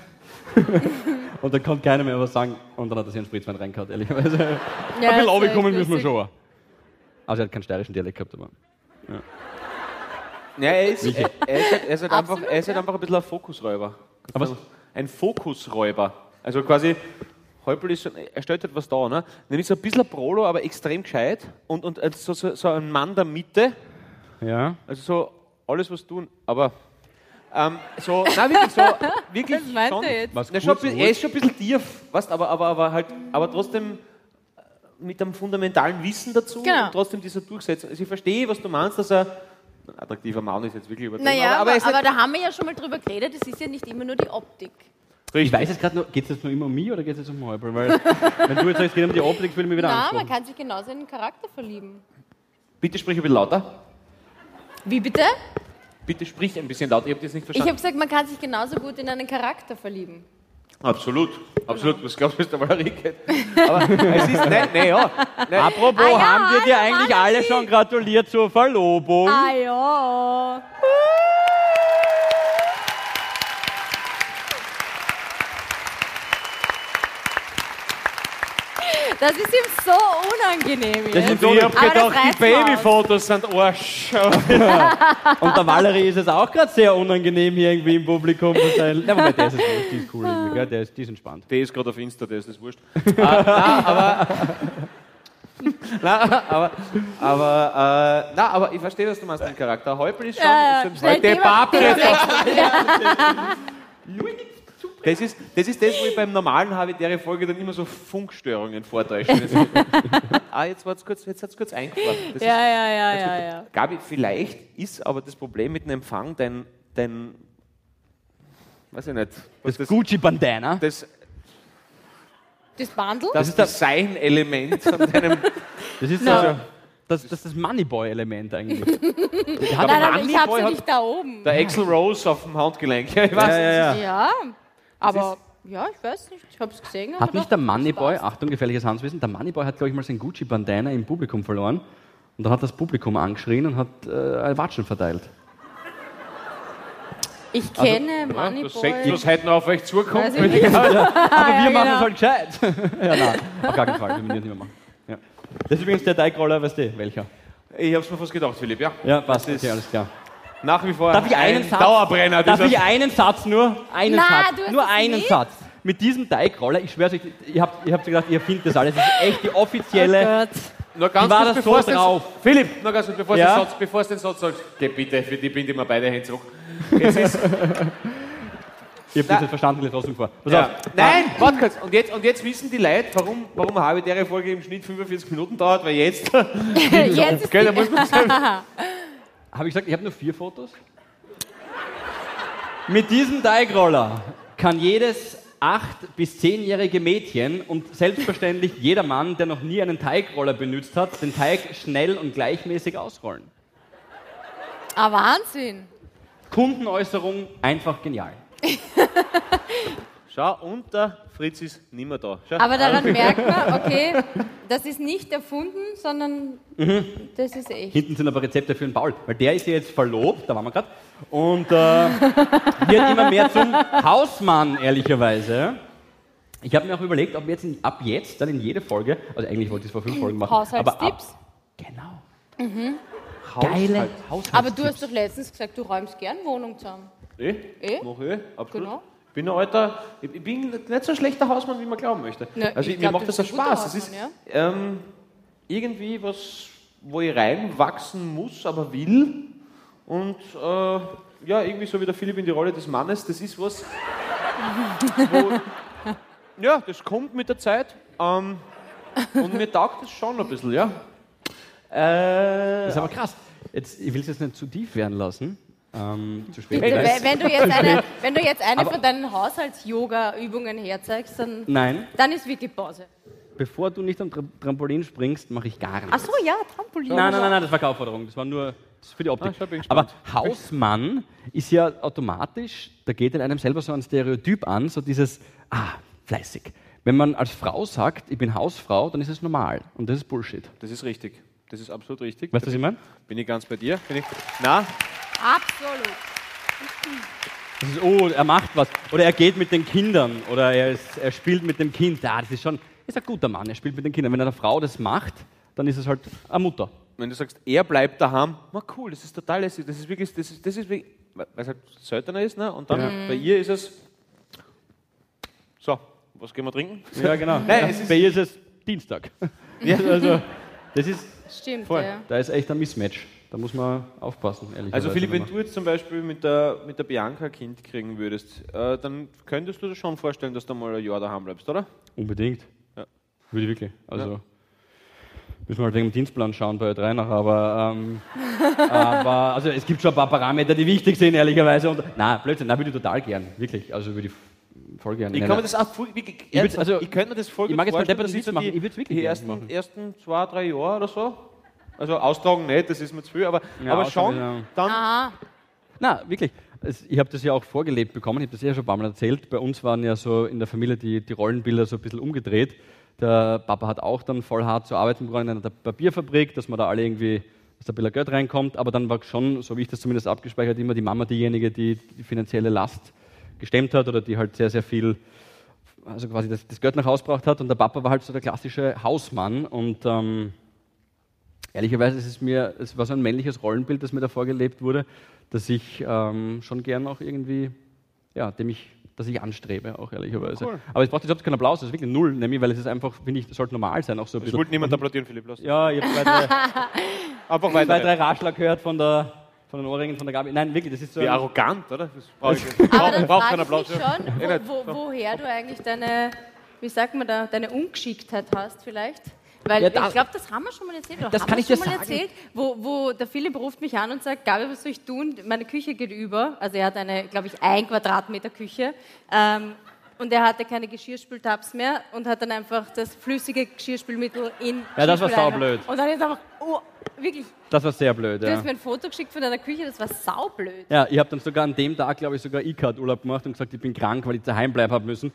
und dann kann keiner mehr was sagen und dann hat er sich einen Spritzwein reingehauen, ehrlicherweise. Ja, ein bisschen echt müssen wir schon. Also er hat keinen steirischen Dialekt gehabt, aber. Ja, er ist, er, er ist, halt, er ist, halt einfach, er ist halt ja. einfach ein bisschen ein Fokusräuber. Aber was? Ein Fokusräuber. Also quasi, Häupl ist, er stellt etwas da, ne? Nämlich so ein bisschen ein Prolo, aber extrem gescheit. Und, und äh, so, so, so ein Mann der Mitte. Ja. Also so alles, was tun. Aber ähm, so, nein, wirklich so, wirklich Was meint schon, er jetzt? Was Na, schon, bisschen- er ist schon ein bisschen tief, weißt, aber, aber, aber halt, aber trotzdem äh, mit einem fundamentalen Wissen dazu Genau. und trotzdem dieser Durchsetzung. Also ich verstehe, was du meinst, dass er ein attraktiver Mann ist jetzt wirklich übertrieben. Naja, aber, er ist aber nicht- da haben wir ja schon mal drüber geredet, es ist ja nicht immer nur die Optik. Ich weiß jetzt gerade nur, geht es jetzt nur immer um mich oder geht es jetzt um Häupl? Weil, wenn du jetzt sagst, es geht um die Optik, will ich mich wieder Na, man angesprochen. kann sich genauso in den Charakter verlieben. Bitte sprich ein bisschen lauter. Wie bitte? Bitte sprich ein bisschen lauter. Ich habe das nicht Ich verstanden. habe gesagt, man kann sich genauso gut in einen Charakter verlieben. Absolut, absolut. Was glaubst du, was der Valerie geht? Aber es ist, nein, nein, ja. Nein, Apropos, Ah ja, haben wir dir eigentlich alle schon gratuliert zur Verlobung? Ah ja. Das ist ihm so unangenehm jetzt. ich so- habe gedacht, die Babyfotos sind Arsch. Und der Valerie ist es auch gerade sehr unangenehm, hier irgendwie im Publikum zu sein. Na, wobei, der ist, wurscht, die ist cool, irgendwie, gell? Der ist, ist entspannt. Der ist gerade auf Insta, der ist das wurscht. äh, nein, aber. nein, aber, aber, äh, nein, aber ich verstehe, was du meinst, dein Charakter. Häupl ist schon. Ja, ist schnell ein, der. Thema Das ist, das ist das, wo ich beim normalen Habitäre Folge dann immer so Funkstörungen vortäusche. ah, jetzt war es kurz, jetzt hat's kurz eingefahren. Das Ja, ist, ja, ja, ja, ja. Gabi, vielleicht ist aber das Problem mit dem Empfang dein, dein weiß ich nicht, was Das Gucci-Bandana. das, Das Bundle? das Design-Element von deinem Das ist No. also, das, das ist das Moneyboy-Element eigentlich. Der hat Nein, nein, ich sie hat- nicht da oben. Der Axel Rose auf dem Handgelenk. Ja, ich weiß, ja, ja, ja. Ja, aber Ja, ich weiß nicht, ich habe es gesehen. Hat nicht der Moneyboy, das. Achtung, gefährliches Handwissen, der Moneyboy hat, glaube ich, mal sein Gucci-Bandana im Publikum verloren. Und dann hat das Publikum angeschrien und hat äh, Watschen verteilt. Ich kenne Ja, das Moneyboy. Sekt, was heute noch auf euch zukommt. Nicht. Aber wir ja, machen es halt gescheit. ja, nein, auf gar keinen Fall. Wir müssen das nicht mehr machen. Ja. Das ist übrigens der Teigroller, weißt du, welcher? Ich hab's mir fast gedacht, Philipp, ja. Ja, passt. Das Okay, ist alles klar. Nach wie vor Darf ich einen ein Satz? Dauerbrenner. Darf ich einen Satz nur? Einen Na, Satz. du hast Nur es einen nicht. Satz. Mit diesem Teigroller, ich schwör's euch, ihr habt, ihr habt gedacht, ihr findet das alles. Das ist echt die offizielle. Oh. Nur ganz war kurz, bevor so es den- drauf? Philipp, nur ganz kurz, bevor Ja? es den Satz, bevor es den Satz sagst, geh bitte, für die binde ich mir beide Hände zurück. Jetzt ist, Ich hab das nicht verstanden, ich lese trotzdem vor. Pass ja. auf. Nein, warte kurz. Und jetzt, und jetzt wissen die Leute, warum, warum eine halbe Folge im Schnitt 45 Minuten dauert, weil jetzt. Jetzt Gell, da muss man sagen. Habe ich gesagt, ich habe nur vier Fotos? Mit diesem Teigroller kann jedes 8- bis 10-jährige Mädchen und selbstverständlich jeder Mann, der noch nie einen Teigroller benutzt hat, den Teig schnell und gleichmäßig ausrollen. Ah, Wahnsinn. Kundenäußerung einfach genial. Schau, und der Fritz ist nicht mehr da. Schau. Aber daran merkt man, okay, das ist nicht erfunden, sondern das ist echt. Hinten sind aber Rezepte für den Paul, weil der ist ja jetzt verlobt, da waren wir gerade, und äh, wird immer mehr zum Hausmann, ehrlicherweise. Ich habe mir auch überlegt, ob wir jetzt in, ab jetzt dann in jede Folge, also eigentlich wollte ich es vor fünf Folgen machen, aber ab, Haushaltstipps? genau. Geile Haushaltstipps. Aber du hast doch letztens gesagt, du räumst gern Wohnung zusammen. Eh? Eh? Mach eh, absolut. Genau. Ich bin ein alter, ich bin nicht so ein schlechter Hausmann, wie man glauben möchte. Na, also ich ich, mir glaub, macht das auch Spaß. Es ist Hausmann, ähm, irgendwie was, wo ich reinwachsen muss, aber will. Und äh, ja, irgendwie so wie der Philipp in die Rolle des Mannes, das ist was, wo, ja, das kommt mit der Zeit. Ähm, und mir taugt das schon ein bisschen, ja. Äh, Das ist aber krass. Jetzt, ich will es jetzt nicht zu tief werden lassen. Ähm, zu spät. Bitte, vielleicht. wenn, du jetzt eine, wenn du jetzt eine Aber- von deinen Haushalts-Yoga-Übungen herzeigst, dann, Nein, dann ist wirklich Pause. bevor du nicht am Tra Trampolin springst, mache ich gar nichts. Ach so, ja, Trampolin. Nein, nein, nein, nein, das war keine Aufforderung. Das war nur das ist für die Optik. Ah, Aber. Hausmann ist ja automatisch, da geht in einem selber so ein Stereotyp an, so dieses, ah, fleißig. Wenn man als Frau sagt, ich bin Hausfrau, dann ist es normal. Und das ist Bullshit. Das ist richtig. Das ist absolut richtig. Weißt du, was ich meine? Bin ich ganz bei dir? Bin ich, na, Absolut. Das ist, oh, er macht was. Oder er geht mit den Kindern. Oder er, ist, er spielt mit dem Kind. Ja, das ist schon, ist ein guter Mann, er spielt mit den Kindern. Wenn eine Frau das macht, dann ist es halt eine Mutter. wenn du sagst, er bleibt daheim, na cool, das ist total lässig. Das ist wirklich, das ist, das ist wirklich, weil es halt seltener ist, ne? Und dann bei ihr ist es, so, was gehen wir trinken? Ja, genau. Nein, Bei ihr ist es Dienstag. Ja. Also, das ist, Stimmt, Voll. ja. da ist echt ein Mismatch. Da muss man aufpassen, ehrlich Also Philipp, wenn du jetzt zum Beispiel mit der, mit der Bianca ein Kind kriegen würdest, äh, dann könntest du dir schon vorstellen, dass du mal ein Jahr daheim bleibst, oder? Unbedingt. Ja. Würde ich wirklich. Also müssen wir halt wegen dem Dienstplan schauen bei Ö3 noch, aber, ähm, aber also es gibt schon ein paar Parameter, die wichtig sind, ehrlicherweise. Und, nein, Blödsinn, nein, würde ich total gern. Wirklich. Also würde ich voll gern. Ich kann mir das auch voll, wirklich, Ich also, ich könnte mir das voll ich mag jetzt mal deppert das Witz so machen, die, ich würd's wirklich die gerne ersten, ersten zwei, drei Jahre oder so. Also austragen nicht, das ist mir zu viel, aber, Ja, aber schon ja. dann Aha. Na, wirklich. Ich habe das ja auch vorgelebt bekommen, ich habe das ja schon ein paar Mal erzählt. Bei uns waren ja so in der Familie die, die Rollenbilder so ein bisschen umgedreht. Der Papa hat auch dann voll hart zu arbeiten begonnen in einer Papierfabrik, dass man da alle irgendwie, dass da ein bisschen Geld reinkommt. Aber dann war schon, so wie ich das zumindest abgespeichert, immer die Mama diejenige, die die finanzielle Last gestemmt hat oder die halt sehr, sehr viel, also quasi das, das Geld nach Hause gebracht hat. Und der Papa war halt so der klassische Hausmann. Und ähm, ehrlicherweise ist es mir, es war so ein männliches Rollenbild, das mir da vorgelebt wurde, dass ich ähm, schon gern auch irgendwie, ja, dem ich, dass ich anstrebe, auch ehrlicherweise. Cool. Aber es braucht jetzt überhaupt keinen Applaus, das ist wirklich null, nämlich, weil es ist einfach, finde ich, das sollte normal sein, auch so ein Es wollte niemand applaudieren, Philipp. Lass. Ja, ich habe zwei, drei, Einfach zwei, weiter. drei Raschler gehört von, der, von den Ohrringen von der Gabi. Nein, wirklich, das ist so. Wie arrogant, oder? Das brauche ich nicht. Aber frage keinen ich Applaus. mich schon, Eh wo, wo, woher du eigentlich deine, wie sagt man da, deine Ungeschicktheit hast vielleicht. Weil Ja, da- ich glaube, das haben wir schon mal erzählt. Oder Das haben kann wir ich dir schon mal sagen. erzählt, wo, wo der Philipp ruft mich an und sagt, Gabi, was soll ich tun? Meine Küche geht über. Also er hat eine, glaube ich, ein Quadratmeter Küche. Ähm, und er hatte keine Geschirrspültabs mehr und hat dann einfach das flüssige Geschirrspülmittel in Ja, das war saublöd. Und dann ist einfach, oh, wirklich, Das war sehr blöd, du ja. hast mir ein Foto geschickt von deiner Küche, das war saublöd. Ja, ich habe dann sogar an dem Tag, glaube ich, sogar E-Card-Urlaub gemacht und gesagt, ich bin krank, weil ich daheim bleiben habe müssen.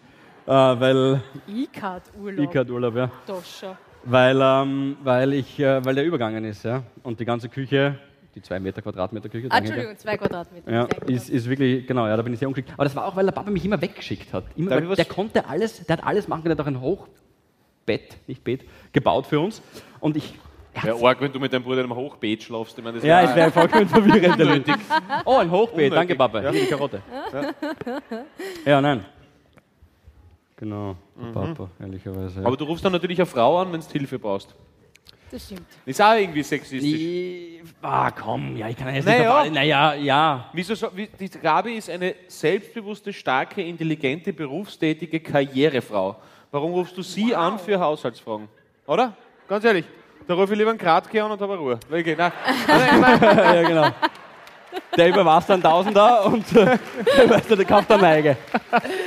weil E-Card-Urlaub. E-Card-Urlaub, ja. Doch schon. Weil, ähm, weil, ich, äh, weil der übergangen ist, ja. Und die ganze Küche, die zwei Meter Quadratmeter Küche, Ah, Entschuldigung, zwei Quadratmeter. Ja, ist, ist wirklich, genau, ja, da bin ich sehr ungeschickt. Aber das war auch, weil der Papa mich immer weggeschickt hat. Immer, was- der konnte alles, der hat alles machen können, der hat auch ein Hochbett, nicht Bett, gebaut für uns. Und ich, Ja, arg, wenn du mit deinem Bruder in einem Hochbeet schlafst. Ich meine, das ja, es wäre vollkommen verwirrend. Oh, ein Hochbeet, Unnötig. danke Papa. Ja. Hier die Karotte. Ja, nein. Genau, der Papa, ehrlicherweise. ja. Aber du rufst dann natürlich eine Frau an, wenn du Hilfe brauchst. Das stimmt. Ist auch irgendwie sexistisch. Die- Ah, komm, ja, ich kann jetzt Naja. nicht naja, ja. Wieso so, wie, die Gabi ist eine selbstbewusste, starke, intelligente, berufstätige Karrierefrau. Warum rufst du sie an für Haushaltsfragen? Oder? Ganz ehrlich. Da rufe ich lieber einen Kratke an und habe Ruhe. Wirklich, nein. Also, ja, genau. Der überwarst dann Tausender und äh, der kauft eine Neige.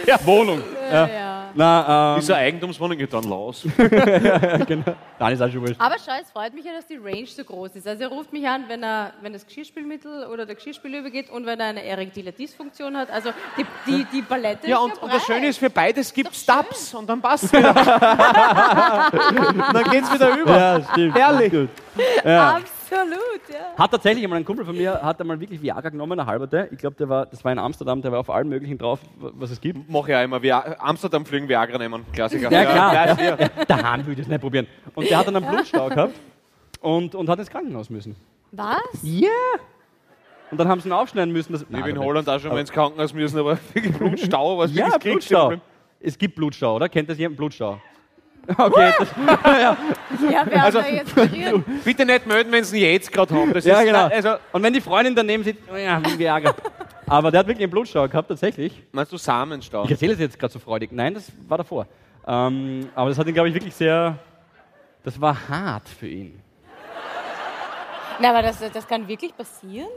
Ja, Wohnung. Ja. Ja. Na, ähm, Diese Eigentumswohnung geht dann los. genau. Dann ist auch schon wurscht. Aber schau, es freut mich ja, dass die Range so groß ist. Also er ruft mich an, wenn, er, wenn das Geschirrspülmittel oder der Geschirrspüler übergeht und wenn er eine erektile Dysfunktion hat. Also die, die, die Palette Ja, ist und, ja und das. Schöne ist, für beides gibt es Stabs und dann passt es wieder. dann geht es wieder über. Ja, stimmt. Herrlich. Gut. Ja. Absolut, ja. Hat tatsächlich einmal ein Kumpel von mir, hat einmal wirklich Viagra genommen, eine halberte. Ich glaube, der war, das war in Amsterdam, der war auf allem möglichen drauf, was es gibt. Mach ich auch immer. Via Amsterdam fliegen Viagra nehmen. Klassiker. Ja, klar. Ja, Ja, ja, ja, daheim ich das nicht probieren. Und der hat dann einen Blutstau gehabt und, und hat ins Krankenhaus müssen. Was? Ja! Und dann haben sie ihn aufschneiden müssen. Das, Ich bin in Holland auch schon mal ins Krankenhaus müssen, aber Blutstau, was Ja, Blutstau. Es gibt Blutstau, oder? Kennt das jemand? Blutstau. Okay, das, Ja, wir Also- haben jetzt. Bitte nicht melden, wenn sie ihn jetzt gerade haben. Das ja, ist, genau. Also, Und wenn die Freundin daneben sitzt, oh ja, wie Viagra. Aber der hat wirklich einen Blutstau gehabt, tatsächlich. meinst du Samenstau? Ich erzähle es jetzt gerade so freudig. Nein, das war davor. Ähm, aber das hat ihn, glaube ich, wirklich sehr. Das war hart für ihn. Na, aber das, das kann wirklich passieren?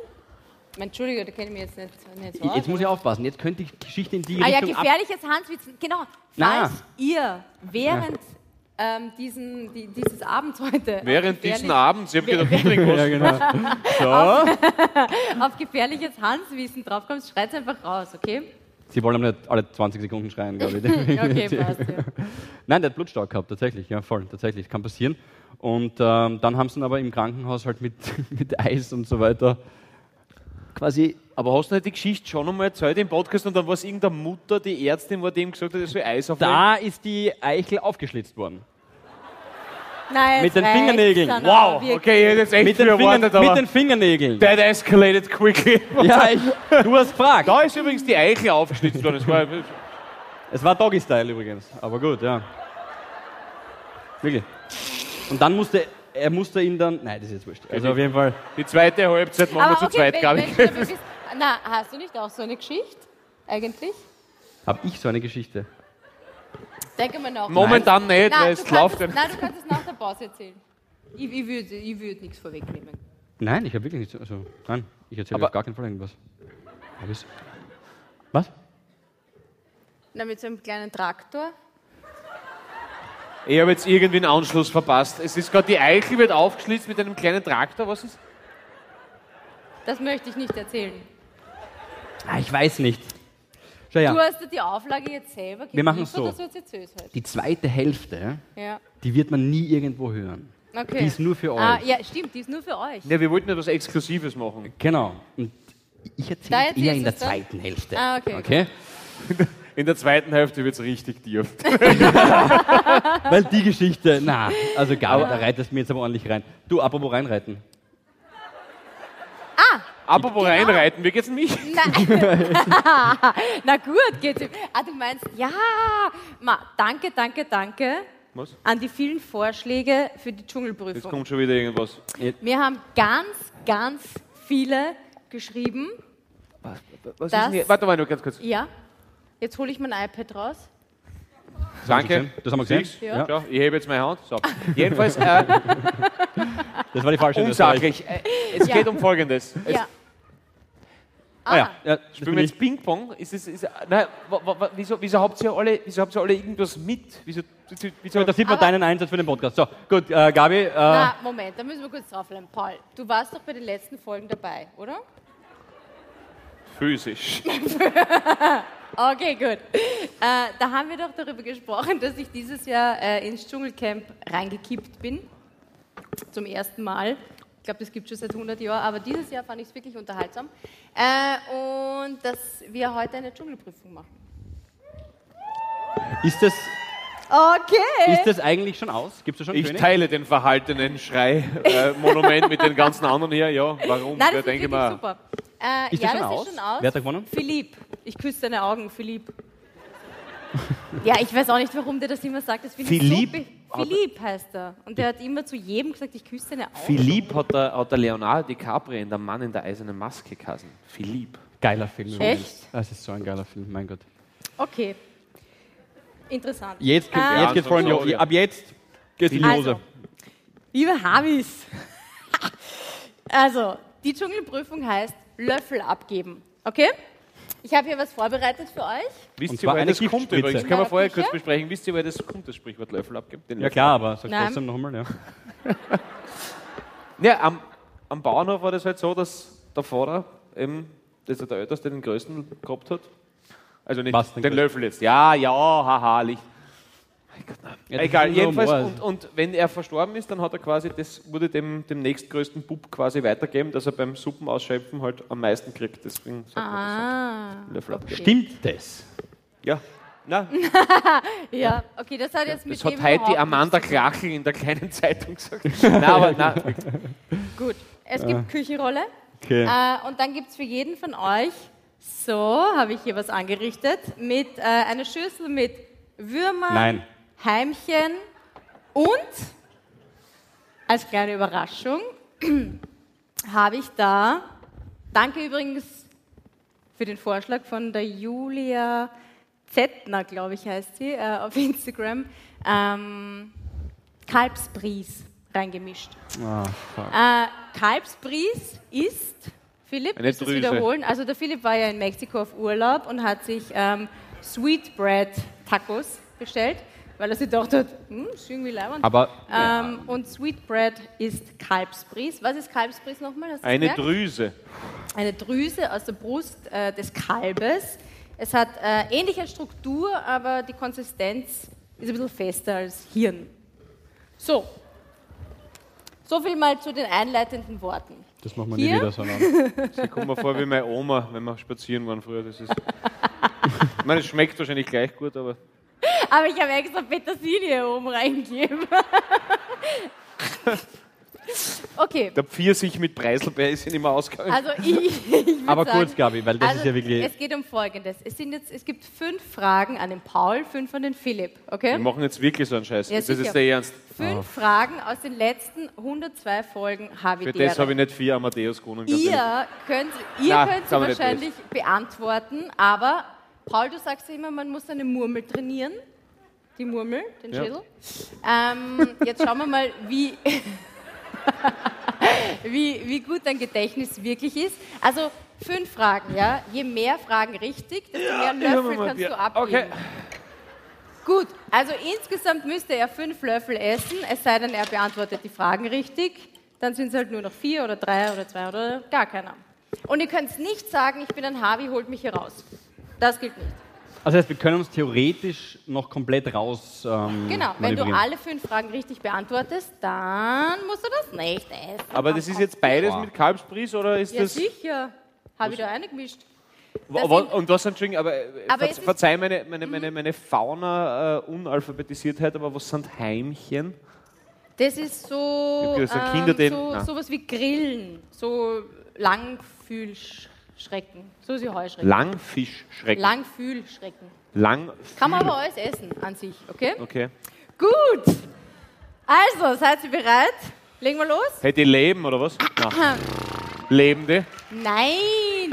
Entschuldige, da kenne ich mich jetzt nicht, nicht so jetzt muss ich aufpassen. Jetzt könnte die Geschichte in die Ah ja, Richtung ab. gefährliches Handwitzen. Genau. Na. Falls ihr während ähm, diesen, die, dieses Abends heute Während auf diesen Abends, ich habe gedacht, was. Ja, genau. So. auf gefährliches Handwissen draufkommt, schreit nicht raus, okay? Sie wollen aber nicht alle 20 Sekunden schreien, glaube ich. Okay, passt, ja. Nein, der hat Blutstau gehabt, tatsächlich. Ja, voll, tatsächlich. Kann passieren. Und ähm, dann haben sie ihn aber im Krankenhaus halt mit, mit Eis und so weiter quasi. Aber hast du nicht die Geschichte schon einmal erzählt im Podcast und dann war es irgendeine Mutter, die Ärztin war, die ihm gesagt hat, er soll Eis auflegen? Da ist die Eichel aufgeschlitzt worden. Nein, Mit den Fingernägeln. Wow, okay, jetzt echt Mit den, Fingern, erwartet, aber mit den Fingernägeln. that escalated quickly. Ja, ich, du hast gefragt. Da ist übrigens die Eichel aufgeschnitzt worden. Das war, Es war Doggy-Style übrigens, aber gut, ja. Wirklich. Und dann musste er musste ihn dann. Nein, das ist jetzt wurscht. Also auf jeden Fall. die zweite Halbzeit machen wir Aber zu okay, zweit, wenn, glaube wenn ich. du dabei bist, na, hast du nicht auch so eine Geschichte? Eigentlich? Habe ich so eine Geschichte? Denke mal nach. Momentan nicht, Nein, weil du es läuft. nein, du kannst es nach der Pause erzählen. Ich, ich würde ich würd nichts vorwegnehmen. Nein, ich habe wirklich nichts. Also, nein, ich erzähle auf gar keinen Fall irgendwas. Was? Na, mit so einem kleinen Traktor. Ich habe jetzt irgendwie einen Anschluss verpasst. Es ist gerade die Eichel wird aufgeschlitzt mit einem kleinen Traktor. Was ist? Das möchte ich nicht erzählen. Ah, ich weiß nicht. Schau Du ja, hast dir die Auflage jetzt selber Wir machen's geliefert, so. Die zweite Hälfte, Ja. die wird man nie irgendwo hören. Okay. Die ist nur für euch. Ah, ja, stimmt, die ist nur für euch. Ja, wir wollten etwas Exklusives machen. Genau. Und ich erzähle eher in der dann? zweiten Hälfte. Ah, okay, okay? In der zweiten Hälfte wird es richtig tief. Weil die Geschichte, na, also Gabi, da reitest du mir jetzt aber ordentlich rein. Du, apropos reinreiten. Apropos reinreiten, wie geht's mich? Nein. Na gut, geht's. ihm. Ah, du meinst, ja. Ma, danke, danke, danke Was? an die vielen Vorschläge für die Jetzt Dschungelprüfung. kommt schon wieder irgendwas. Wir haben ganz, ganz viele geschrieben. Was, was ist denn hier? Warte mal nur ganz kurz. Ja. Jetzt hole ich mein iPad raus. Danke. Das haben wir gesehen. Ja. Schau, ich hebe jetzt meine Hand. So. Jedenfalls äh, Das war die falsche unsachlich. Äh, es Ja. geht um Folgendes. Es, Ja. Ah, ja. ja das Spielen bin wir jetzt Ping-Pong? Ist es, ist, nein, wieso, wieso, habt ihr alle, wieso habt ihr alle irgendwas mit? Wieso, wieso, Da sieht man deinen Einsatz für den Podcast. So, gut, äh, Gabi, äh, Na, Moment, da müssen wir kurz draufbleiben. Paul, du warst doch bei den letzten Folgen dabei, oder? physisch. Okay, gut. Äh, da haben wir doch darüber gesprochen, dass ich dieses Jahr äh, ins Dschungelcamp reingekippt bin. Zum ersten Mal. Ich glaube, das gibt es schon seit 100 Jahren, aber dieses Jahr fand ich es wirklich unterhaltsam. Äh, und dass wir heute eine Dschungelprüfung machen. Ist das, Okay. ist das eigentlich schon aus? Gibt es schon Ich König? teile den verhaltenen Schrei-Monument mit den ganzen anderen hier. Ja, warum? Nein, Ja, das ist denke wirklich mal. super. Äh, Ist ja, das schon das aus? ist schon aus. Wer hat da gewonnen? Philipp. Ich küsse deine Augen, Philipp. ja, ich weiß auch nicht, warum der das immer sagt. Das Philipp? So Philipp heißt er. Und der hat immer zu jedem gesagt, ich küsse deine Augen. Philipp hat der, hat der Leonardo DiCaprio in Der Mann in der eisernen Maske geheißen. Philipp. Geiler Film. Echt? übrigens. Das ist so ein geiler Film, mein Gott. Okay. Interessant. Jetzt, geht- Äh, jetzt geht's voll in die Hose. Ab jetzt geht's in die Also, Hose. Liebe Havis. also, die Dschungelprüfung heißt Löffel abgeben. Okay? Ich habe hier was vorbereitet für euch. Wisst ihr, woher das kommt übrigens? Können wir vorher kurz besprechen. Wisst ihr, woher das kommt, das Sprichwort Löffel abgeben? Den Ja Löffel klar, aber sag Nein. trotzdem nochmal. Ja. Ja, am, am Bauernhof war das halt so, dass der Vater, eben, das ist der Älteste, den größten gehabt hat. Also nicht Was, den, den Löffel jetzt. Ja, ja, haha, Licht. Ja, das Egal, jedenfalls. Und, und wenn er verstorben ist, dann hat er quasi, das wurde dem, dem nächstgrößten Bub quasi weitergeben, dass er beim Suppenausschöpfen halt am meisten kriegt. Deswegen sagt man Ah. das so. Löffel abgeben. Stimmt das? Ja. Na, Ja, okay, das hat jetzt mit das hat heute die Amanda. Klachel in der kleinen Zeitung gesagt. nein, aber nein. Gut, es gibt Küchenrolle. Okay. Äh, und dann gibt es für jeden von euch, so habe ich hier was angerichtet, mit äh, einer Schüssel mit Würmern, Nein. Heimchen und als kleine Überraschung habe ich da, danke übrigens für den Vorschlag von der Julia Zettner, glaube ich, heißt sie, äh, auf Instagram, ähm, Kalbsbries reingemischt. Fuck. Äh, Kalbsbries ist, Philipp, willst du es wiederholen? Also der Philipp war ja in Mexiko auf Urlaub und hat sich ähm, Sweetbread Tacos bestellt, weil er sich gedacht hat, hm, ist irgendwie leibend. Aber ähm, und Sweetbread ist Kalbsbries. Was ist Kalbsbries nochmal? Eine gemerkt? Drüse. eine Drüse aus der Brust äh, des Kalbes. Es hat äh, ähnliche Struktur, aber die Konsistenz ist ein bisschen fester als Hirn. So. So viel mal zu den einleitenden Worten. Das machen wir Hier? nie wieder so. Nein. Ich komme mir vor wie meine Oma, wenn wir spazieren waren früher. Das ist ich meine, es schmeckt wahrscheinlich gleich gut, aber Aber ich habe extra Petersilie oben reingegeben. Okay, der Pfirsich mit Preiselbeer ist ja nicht mehr ausgegangen. also ich, ich Aber sagen, kurz, Gabi, weil das also ist ja wirklich. Es geht um Folgendes. Es, sind jetzt, es gibt fünf Fragen an den Paul, fünf an den Philipp. Okay? wir machen jetzt wirklich so einen Scheiß. Ja, das ist sicher. der Ernst. Fünf Fragen aus den letzten 102 Folgen Für Havidere. das habe ich nicht vier Amadeus gewonnen. Ihr könnt, ihr Na, könnt sie wahrscheinlich beantworten, aber Paul, du sagst ja immer, man muss eine Murmel trainieren. Die Murmel, den Ja. Schädel. Ähm, jetzt schauen wir mal, wie, wie, wie gut dein Gedächtnis wirklich ist. Also fünf Fragen, ja. Je mehr Fragen richtig, desto mehr ich hab Löffel kannst Bier. du abgeben. Okay. Gut, also insgesamt müsste er fünf Löffel essen, es sei denn, er beantwortet die Fragen richtig. Dann sind es halt nur noch vier oder drei oder zwei oder gar keiner. Und ihr könnt nicht sagen, ich bin ein Harvey, holt mich hier raus. Das gilt nicht. Also heißt, wir können uns theoretisch noch komplett raus. Ähm, Genau, wenn du alle fünf Fragen richtig beantwortest, dann musst du das nicht essen. Aber das ist jetzt beides mit Kalbsbries oder ist Ja, das. sicher. Habe ich da eingemischt. Sind- und was, Entschuldigung, aber, äh, Aber ver es ist- verzeih meine, meine, meine, meine Fauna-Unalphabetisiertheit, aber was sind Heimchen? Das ist so, den- so sowas wie Grillen, so Langfühlschrecken, so wie Heuschrecken. Langfischschrecken. Langfühlschrecken. Lang Kann man aber alles essen an sich, okay? Okay. Gut. Also, seid ihr bereit? Legen wir los? Hey, die leben oder was? Nein. Lebende? Nein,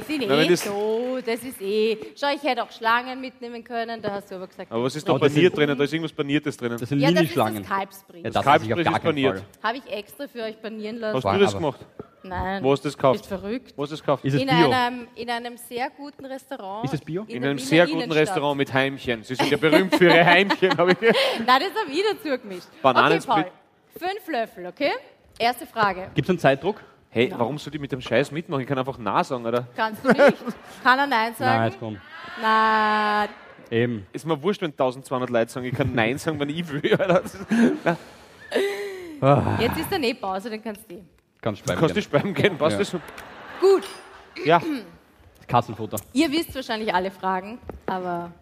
sind Na, wenn eh das- so. Das ist eh. Schau, ich hätte auch Schlangen mitnehmen können. Da hast du aber gesagt. Aber was ist da das paniert drinnen? Da ist irgendwas Paniertes drinnen. Das sind ja, das ist das Kalbsbrie. Ja, das auf gar ist paniert. Habe ich extra für euch panieren lassen. Hast du das gemacht? Nein. Wo hast du das Bist gekauft? verrückt. Wo hast du das gekauft? Ist es In Bio? einem, in einem sehr guten Restaurant. Ist es Bio? In der einem Wiener sehr guten Innenstadt. Restaurant mit Heimchen. Sie sind ja berühmt für ihre Heimchen. habe ich Nein, das habe ich dazu gemischt. Bananensplit. Okay, Paul. Fünf Löffel, okay? Erste Frage. Gibt es einen Zeitdruck? Hey, warum soll ich mit dem Scheiß mitmachen? Ich kann einfach Nein sagen, oder? Kannst du nicht? Kann er Nein Na, jetzt sagen? komm. Na, Eben. Ist mir wurscht, wenn 1200 Leute sagen, ich kann Nein sagen, wenn ich will. Ist- jetzt ist dann eh Pause, dann kannst du eh. Kannst Du speiben. kannst gehen. dich speiben gehen, passt Ja. das? Gut, Ja. Katzenfutter. ihr wisst wahrscheinlich alle Fragen, aber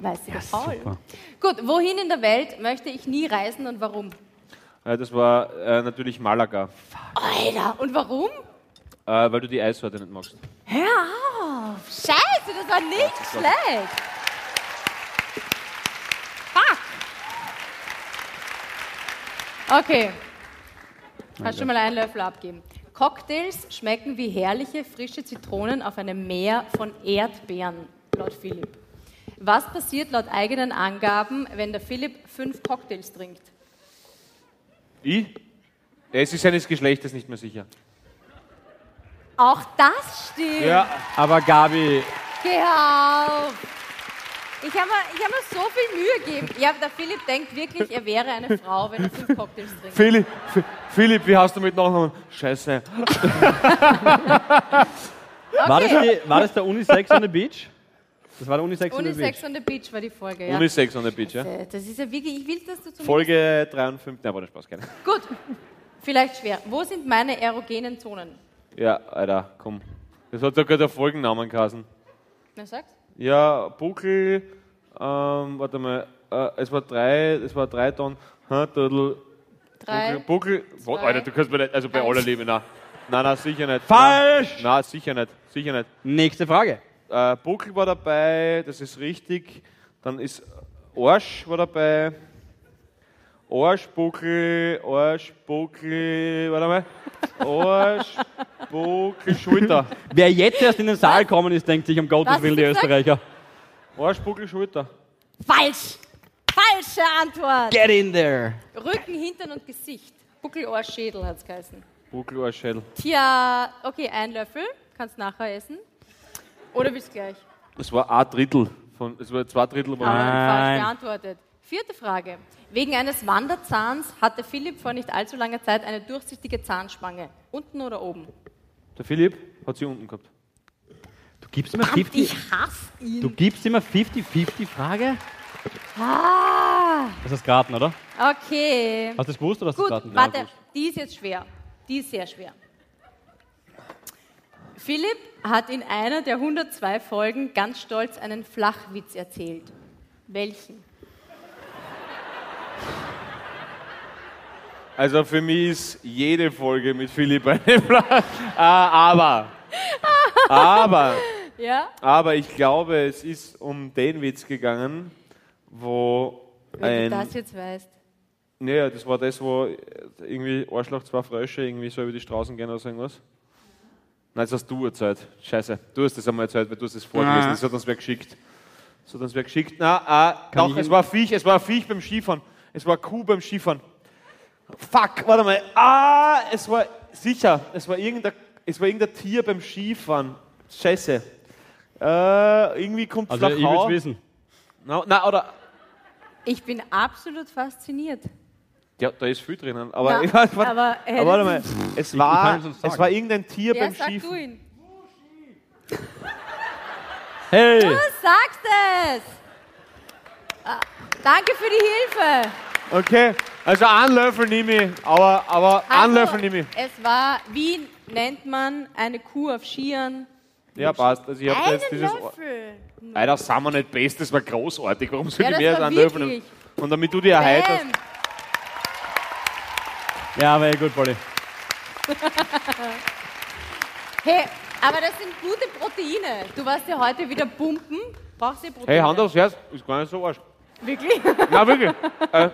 weiß sie der Paul. super. Gut, wohin in der Welt möchte ich nie reisen und warum? Äh, Das war äh, natürlich Malaga, Alter, und warum? äh, weil du die Eissorte nicht magst. Hör auf! Scheiße, das war nicht schlecht! Fuck! Okay. Kannst schon mal einen Löffel abgeben. Cocktails schmecken wie herrliche, frische Zitronen auf einem Meer von Erdbeeren, laut Philipp. Was passiert laut eigenen Angaben, wenn der Philipp fünf Cocktails trinkt? Ich? Es ist seines Geschlechtes nicht mehr sicher. Auch das stimmt! Ja. Aber Gabi, Geh auf! Ich habe mir, ich hab mir so viel Mühe gegeben. Ja, der Philipp denkt wirklich, er wäre eine Frau, wenn er fünf Cocktails trinkt. Philipp, Philipp, wie hast du mit Nachnamen? Scheiße. war, das die, war das der Unisex on the Beach? Das war der Unisex on the Unisex Beach. on the Beach war die Folge, ja. Unisex on the Beach, ja? Das ist ja wirklich, ich will, dass du zum... Folge 53, nein, war der Spaß, keine. Gut, vielleicht schwer. Wo sind meine erogenen Zonen? Ja, Alter, komm. Das hat sogar der Folgennamen geheißen. Na, sag's. Ja, Buckel, ähm, warte mal, äh, es war drei, es war drei Tonnen, ha, Dödel, Drei. Buckel, Buckel, Wo- zwei, Alter, du kannst mir nicht, also bei eins. aller Liebe, nein. Nein, nein, sicher nicht. Falsch! Nein, nein, sicher nicht, sicher nicht. Nächste Frage. Äh, Buckel war dabei, das ist richtig. Dann ist Arsch war dabei. Arsch, Buckel, warte mal. Arsch, Buckel, Schulter. Wer jetzt erst in den Saal gekommen ist, denkt sich, um Gottes Was Willen, die Österreicher. Arsch, Buckel, Schulter. Falsch! Falsche Antwort! Get in there! Rücken, Hintern und Gesicht. Buckel, Ohr, Schädel hat's geheißen. Buckel, Arsch, Schädel. Tja, okay, ein Löffel. Kannst nachher essen. Oder willst du gleich? Das war ein Drittel. Von, es war zwei Drittel. War falsch Nein. beantwortet. Vierte Frage. Wegen eines Wanderzahns hatte Philipp vor nicht allzu langer Zeit eine durchsichtige Zahnspange. Unten oder oben? der Philipp hat sie unten gehabt. Du gibst immer 50, Ich hasse ihn. du gibst immer 50-50 Frage? Ah, Das ist geraten, oder? okay. Hast du das gewusst oder hast du Gut, das geraten? warte, die ist jetzt schwer. Die ist sehr schwer. Philipp hat in einer der 102 Folgen ganz stolz einen Flachwitz erzählt. Welchen? Also für mich ist jede Folge mit Philipp eine Flasche. Ah, aber. Aber. Ja? Aber ich glaube, es ist um den Witz gegangen, wo Wenn du ein. das jetzt weißt. Naja, das war das, wo irgendwie Arschloch, zwei Frösche irgendwie so über die Straßen gehen oder so irgendwas. Nein, das hast du erzählt. Scheiße, du hast das einmal erzählt, weil du hast es vorgelesen. Das hat uns wer geschickt. Das hat uns wer geschickt. Na, ah, doch, es war Viech, es war Viech beim Skifahren. Es war Kuh beim Skifahren. Fuck, warte mal. Ah, es war sicher, es war irgendein, es war irgendein Tier beim Skifahren. Scheiße. Äh, irgendwie kommt Also ich will es wissen. Na, na, oder Ich bin absolut fasziniert. Ja, da ist viel drinnen. Aber, Na, ich weiß, warte, aber hätte- aber warte mal, es war, es es war irgendein Tier Ja, beim sag du Skifahren. ihn. Hey! Du sagst es! Ah, danke für die Hilfe. Okay, also einen Löffel nehme ich, aber, aber einen Also, Löffel nehme ich. Es war, wie nennt man eine Kuh auf Skiern? Ja, passt. Also ich habe Einen jetzt dieses. Löffel. Alter, sind wir nicht best, das war großartig. Warum soll Ja, ich das mehr als einen Löffel nehmen? Und damit du dir erheiterst. Ja, aber gut, Polly. Hey, aber das sind gute Proteine. Du warst ja heute wieder pumpen. Brauchst du Proteine? Hey, Hand aufs Herz, ist gar nicht so arsch. Wirklich? Na, wirklich. äh,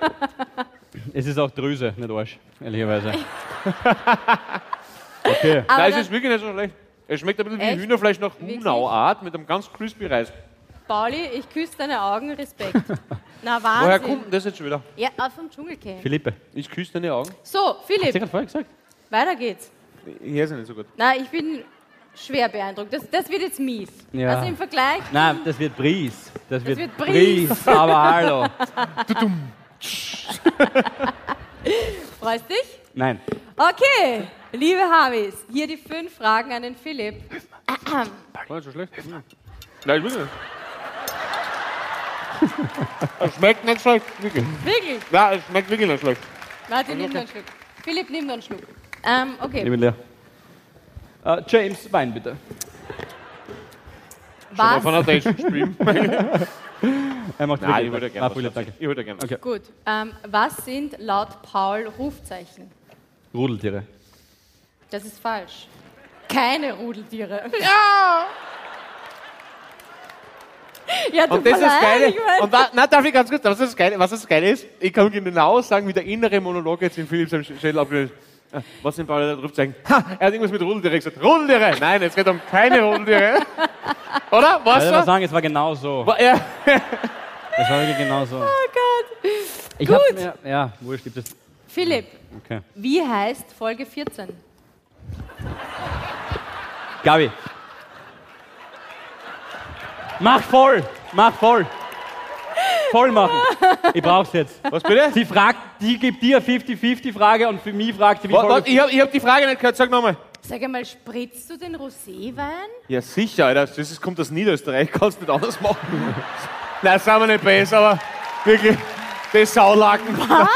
Es ist auch Drüse, nicht Arsch, ehrlicherweise. Okay. Aber Nein, es ist wirklich nicht so schlecht. Es schmeckt ein bisschen Echt? wie Hühnerfleisch nach? Hunauart mit einem ganz crispy Reis. Pauli, ich küsse deine Augen, Respekt. Na, Woher Wahnsinn. kommt denn das jetzt schon wieder? Ja, vom Dschungelcamp. Philippe. Ich küsse deine Augen. So, Hast du Philipp, gerade vorher gesagt? weiter geht's. Ich höre sie nicht so gut. Na, ich bin schwer beeindruckt. Das, das wird jetzt mies. Ja. Also im Vergleich, Nein, das wird Bries. Das, wird, wird Bries. Bries. Aber hallo. freust dich? Nein. Okay, Liebe Habis, hier die fünf Fragen an den Philipp. War nicht so schlecht? Nein, ich will nicht. Es schmeckt nicht schlecht, wirklich. Wirklich? Ja, es schmeckt wirklich nicht schlecht. Warte, nimm noch einen Schluck. Philipp, nimm noch einen Schluck. Ähm, okay. Nehme leer. Äh, James, Wein bitte. Mal Was? von einer Dation spielen. Er macht Nein, ich würde Ah, gerne. Danke. Ich würde gerne. Okay. Gut. Ähm, was sind laut Paul Rufzeichen? Rudeltiere. Das ist falsch. Keine Rudeltiere. Ja! Ja, Und das ist mein- Und da, na, darf ich ganz kurz, was das Geile, was das Geile ist? Ich kann genau sagen, wie der innere Monolog jetzt in Philipps Schädel abgelöst ist. Was sind Paul da drauf zeigen? Ha, er hat irgendwas mit Rudeltiere gesagt. Rudeltiere! Nein, es geht um keine Rudeltiere. Oder? Ich Was? würde mal So? sagen, es war genau so. Wa- Ja. Es war wirklich genau so. Oh Gott. Ich Gut. Mir, ja, wurscht, gibt es. Philipp, Okay. wie heißt Folge 14? Gabi. Mach voll! Mach voll! Voll machen! Ich brauch's jetzt. Was bitte? Sie fragt, die gibt dir 50-50-Frage und für mich fragt sie, wie Wa- voll. wa- Ich habe ich hab die Frage nicht gehört, sag nochmal. Sag einmal, spritzt du den Roséwein? Ja, sicher, Alter. Das ist, kommt aus Niederösterreich, kannst nicht anders machen. Nein, sind wir nicht besser, aber wirklich, das Saulaken. Was?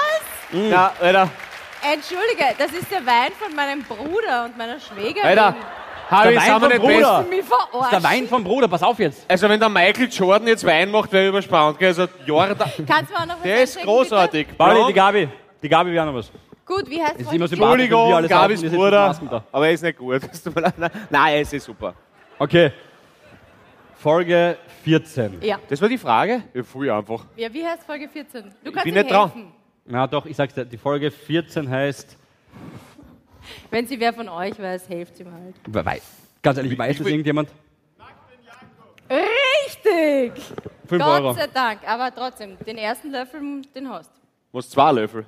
Ja, Alter. Entschuldige, das ist der Wein von meinem Bruder und meiner Schwägerin. Alter, Harry, Der Wein vom Bruder. verarschen. Der Wein vom Bruder, pass auf jetzt. Also wenn der Michael Jordan jetzt Wein macht, wäre überspannt. Gell? Also, Jordan, Kannst du mir auch noch was der ist großartig. Pauli, die Gabi. Die Gabi will auch noch was. Gut, wie heißt ist Folge immer 14? so sympathisch. Entschuldigung, Gabis ist Bruder, aber er ist nicht gut. Es. Nein, es ist super. Okay. Folge 14. Ja. Das war die Frage? Ja, voll einfach. ja, wie heißt Folge 14? Du kannst bin ihm nicht dran. helfen. Na doch, ich sag's dir, die Folge 14 heißt. Wenn sie wer von euch weiß, helft ihm halt. Wer weiß. Ganz ehrlich, weiß das irgendjemand? Richtig! 5 Gott Euro. sei Dank, aber trotzdem, den ersten Löffel, den hast du. Muss zwei Löffel.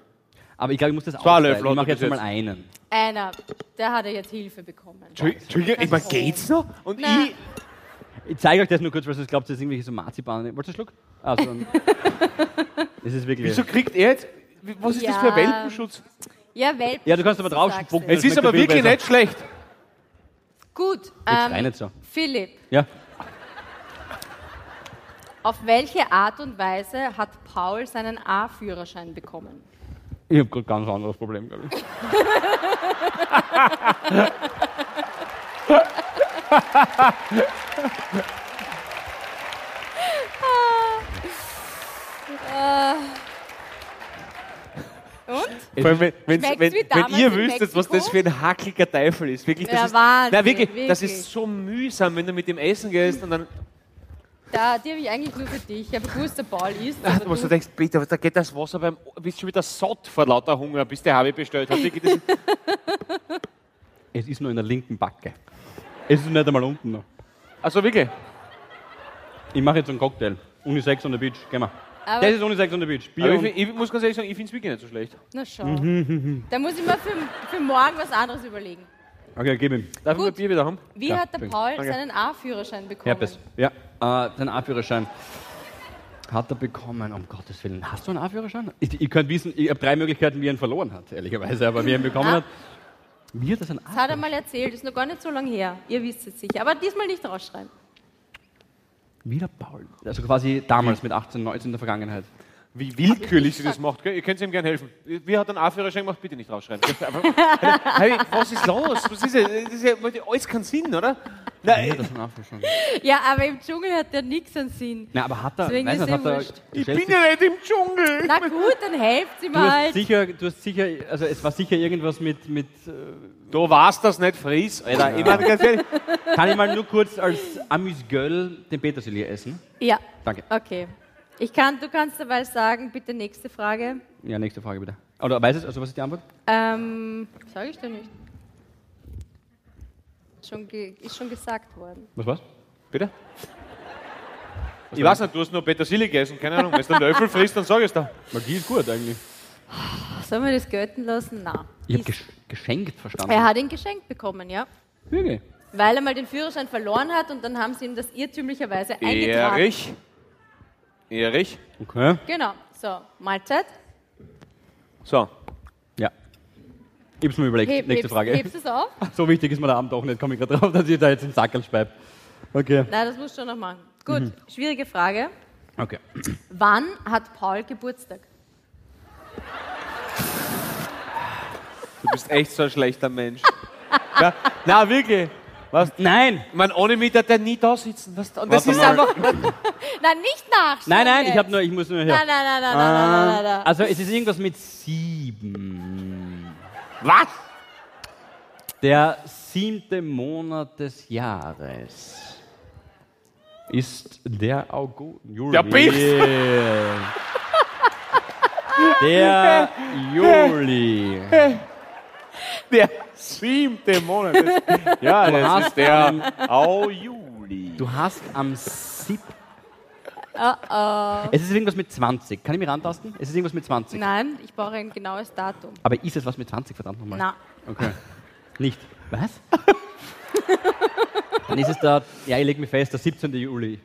Aber ich glaube, ich muss das Zwei aufteilen. Löffel Ich hat mache er jetzt bis mal einen. Einer, der hat ja jetzt Hilfe bekommen. Entschuldigung, ich meine, geht's noch? Und Na. ich. Ich zeige euch das nur kurz, weil ihr glaubt, das ist irgendwelche so Marzipan. Wolltest du einen Schluck? Ah, so ein ist wirklich. Wieso kriegt er jetzt. Was ist das für ein Welpenschutz? Ja, Welpen. Ja, du kannst aber drauf spucken. Es ist aber wirklich besser. nicht schlecht. Gut, ähm, nicht so. Philipp, Ja. auf welche Art und Weise hat Paul seinen A-Führerschein bekommen? Ich habe gerade ganz anderes Problem, glaube ich. Und? Vor allem, wenn, wenn, wenn, wenn ihr wüsstet, was das für ein hackliger Teufel ist. Wirklich, das Ja, ist, Wahnsinn, na, wirklich, das wirklich. ist so mühsam, wenn du mit dem Essen gehst und dann Da, die habe ich eigentlich nur für dich. Ich habe gewusst, der Paul isst. Ach, du du- denkst, bitte, aber da geht das Wasser beim. Bist schon wieder satt vor lauter Hunger, bis der Harvey bestellt hat. Wirklich, das- Es ist nur in der linken Backe. Es ist nicht einmal unten noch. Also wirklich. Ich mache jetzt einen Cocktail. Unisex on the Beach. Gehen wir. Aber- Das ist Unisex on the Beach. Bier Aber ich, ich muss ganz ehrlich sagen, ich finde es wirklich nicht so schlecht. Na schau. da muss ich mir für, für morgen was anderes überlegen. Okay, gib ihm. Darf ich Gut. mal Bier wieder haben? Wie Ja, hat der. Paul Danke. seinen A-Führerschein bekommen? Herpes. Ja, äh, den A-Führerschein. Hat er bekommen, um Gottes Willen. Hast du einen A-Führerschein? Ich, ihr könnt wissen, ich habe drei Möglichkeiten, wie er ihn verloren hat, ehrlicherweise, aber wie er ihn bekommen Ah. hat. Wie hat er seinen Das hat er mal erzählt, ist noch gar nicht so lange her. Ihr wisst es sicher. Aber diesmal nicht rausschreiben. Wieder Paul. Also quasi damals mit 18, 19 in der Vergangenheit. Wie willkürlich sie das macht. Gell? Ihr könnt ihm gerne helfen. Wie hat er einen A-Führerschein gemacht? Bitte nicht rausschreiben. hey, was ist los? Was ist das? Das ist ja alles keinen Sinn, oder? Nein, hat er seinen A-Führerschein? Ja, aber im Dschungel hat der nichts an Sinn. Na, aber hat er, Deswegen weiß ist nicht, hat er, ich bin ja nicht im Dschungel. Na gut, dann helft Du hast halt. sicher, du hast sicher, also es war sicher irgendwas mit, mit äh, Du warst das nicht fries, Alter. Ich meine ganz ehrlich. kann ich mal nur kurz als Amüsgöl den Petersilie essen? Ja, Danke. okay. Ich kann, du kannst dabei sagen, bitte nächste Frage. Ja, nächste Frage bitte. Oder weiß es, also was ist die Antwort? Ähm, sage ich dir nicht. Schon ge ist schon gesagt worden. Was war's? Bitte? Ich weiß nicht, du hast nur Petersilie gegessen, keine Ahnung. Wenn du einen Löffel frisst, dann sag ich es da. Weil die ist gut eigentlich. Sollen wir das gelten lassen? Nein. Ich habe geschenkt verstanden. Er hat ihn geschenkt bekommen, ja. Wirklich? Weil er mal den Führerschein verloren hat und dann haben sie ihm das irrtümlicherweise eingetragen. Erich. Erich. Okay. Genau. So, Mahlzeit. So. Ja. Ich hab's mir überlegt. Heb, Nächste hebst, Frage. Hebst du es auf? So wichtig ist mir der Abend doch nicht. Komme ich gerade drauf, dass ich da jetzt den Sackel speibe. Okay. Nein, das musst du schon noch machen. Gut, schwierige Frage. Okay. Wann hat Paul Geburtstag? Du bist echt so ein schlechter Mensch. ja, na, wirklich. Was? Nein! Ich meine, ohne mich hat der nie da sitzen. Das, und das Warte ist mal. einfach. Nein, nicht nachschauen. Nein, nein, ich habe nur, ich muss nur hier. Nein, nein, nein, nein, nein, nein, nein, nein. Also es ist irgendwas mit sieben. Was? Der siebte Monat des Jahres ist der August. Juli. Der Pilz. Der Juli. Der siebte Monat. Das, ja, das hast ist der Au Juli. Du hast am siebten. Es ist irgendwas mit 20. Kann ich mich rantasten? Es ist irgendwas mit 20. Nein, ich brauche ein genaues Datum. Aber ist es was mit 20, verdammt nochmal? Na, Okay. Nicht. Was? Dann ist es der, ja, ich lege mich fest, der 17. Juli.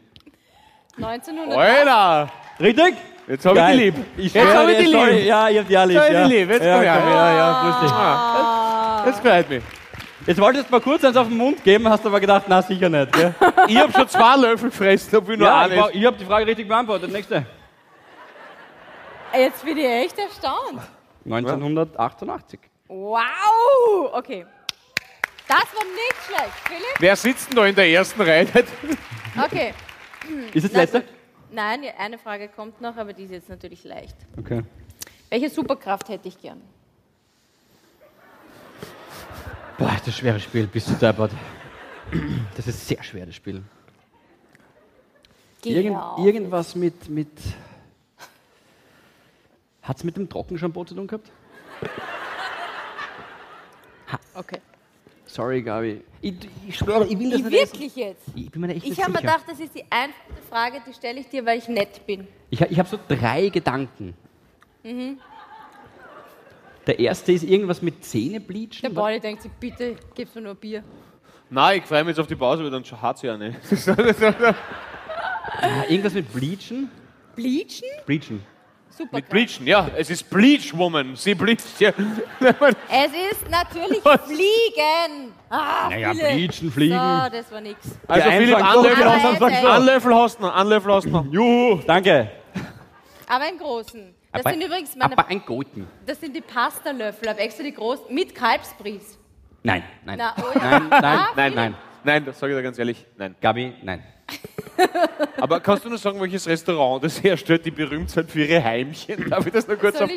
1900. Alter! Richtig? Jetzt hab ich die lieb. Ich Jetzt hab ich die lieb. Ja, ich hab die auch lieb. Jetzt hab ich ja. die lieb. Jetzt ja, komm her. komm, ja, ja, grüß dich. Ah. Das freut mich. Jetzt wolltest du mal kurz eins auf den Mund geben, hast aber gedacht, na sicher nicht. Gell? Ich hab schon zwei Löffel gefressen, obwohl nur ja, ich, einen ich habe die Frage richtig beantwortet. Nächste. Jetzt bin ich echt erstaunt. 1988. Wow! Okay. Das war nicht schlecht. Philipp? Wer sitzt denn da in der ersten Reihe? Okay. Ist es letzte? Nein, eine Frage kommt noch, aber die ist jetzt natürlich leicht. Okay. Welche Superkraft hätte ich gern? Boah, das ist ein schweres Spiel, bist du deppert. Das ist ein sehr schweres Spiel. Irgend, irgendwas mit. mit Hat es mit dem Trockenshampoo zu tun gehabt? Okay. Sorry, Gabi. Ich, ich schwöre, ich will das Ich nicht essen. wirklich jetzt? Ich bin mir echt Ich habe mir gedacht, das ist die einfachste Frage, die stelle ich dir, weil ich nett bin. Ich, ich habe so drei Gedanken. Mhm. Der erste ist irgendwas mit Zähnebleachen. Der Pauli denkt sich, bitte gib's mir nur Bier. Nein, ich freue mich jetzt auf die Pause, weil dann hat sie ja nicht. Ah, irgendwas mit Bleachen? Bleachen? Bleachen. Super. Mit Bleachen, ja. Es ist Bleach Woman. Sie bleacht ja. Es ist natürlich Was? Fliegen. Ah, Naja, Philipp. Bleachen, Fliegen. So, das war nix. Also Die Philipp, einen einen sagen Löffel, so, die hast du noch. Einen Löffel hast du noch. Juhu, danke. Aber einen großen. Das aber, sind übrigens meine, aber ein Goten. das sind die Pasta-Löffel. Habe extra die großen mit Kalbsbries. Nein, nein. Na, oh ja. Nein, nein, Ah, nein, nein. Nein, das sage ich dir ganz ehrlich. Nein. Gabi, nein. Aber kannst du nur sagen, welches Restaurant das herstellt, die berühmt sind für ihre Heimchen? Darf ich das nur kurz sagen?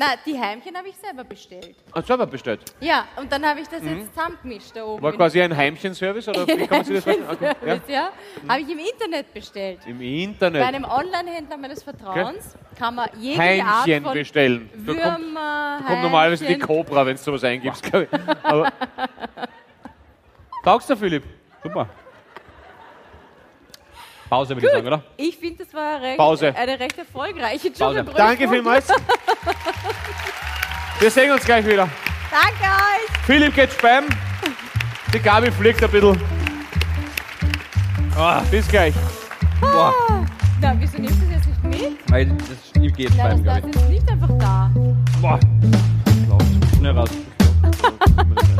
Na, die Heimchen habe ich selber bestellt. Ah, selber bestellt. Ja, und dann habe ich das jetzt zusammengemischt da oben. Mhm. War quasi ein Heimchenservice oder wie kann man sich das vorstellen? Okay, ja. Ja. Habe ich im Internet bestellt. Im Bei Internet. einem Online-Händler meines Vertrauens kann man Art Heimchen von bestellen. Da kommt, Würmer, da kommt normalerweise die. Cobra, wenn du sowas eingibst. glaub ich. Aber Taugst du, Philipp? Super. Pause, würde ich sagen, oder? Ich finde, das war recht, Pause. eine recht erfolgreiche Pause. Dschungelprüfung. Danke vielmals. Wir sehen uns gleich wieder. Danke euch. Philipp geht spam. Die Gabi fliegt ein bisschen. Ah, bis gleich. Boah. Na, wieso nimmst du das jetzt nicht mit? Weil das ich geht Nein, beim, das glaube ist jetzt nicht einfach da. ich. Boah. Schnell raus.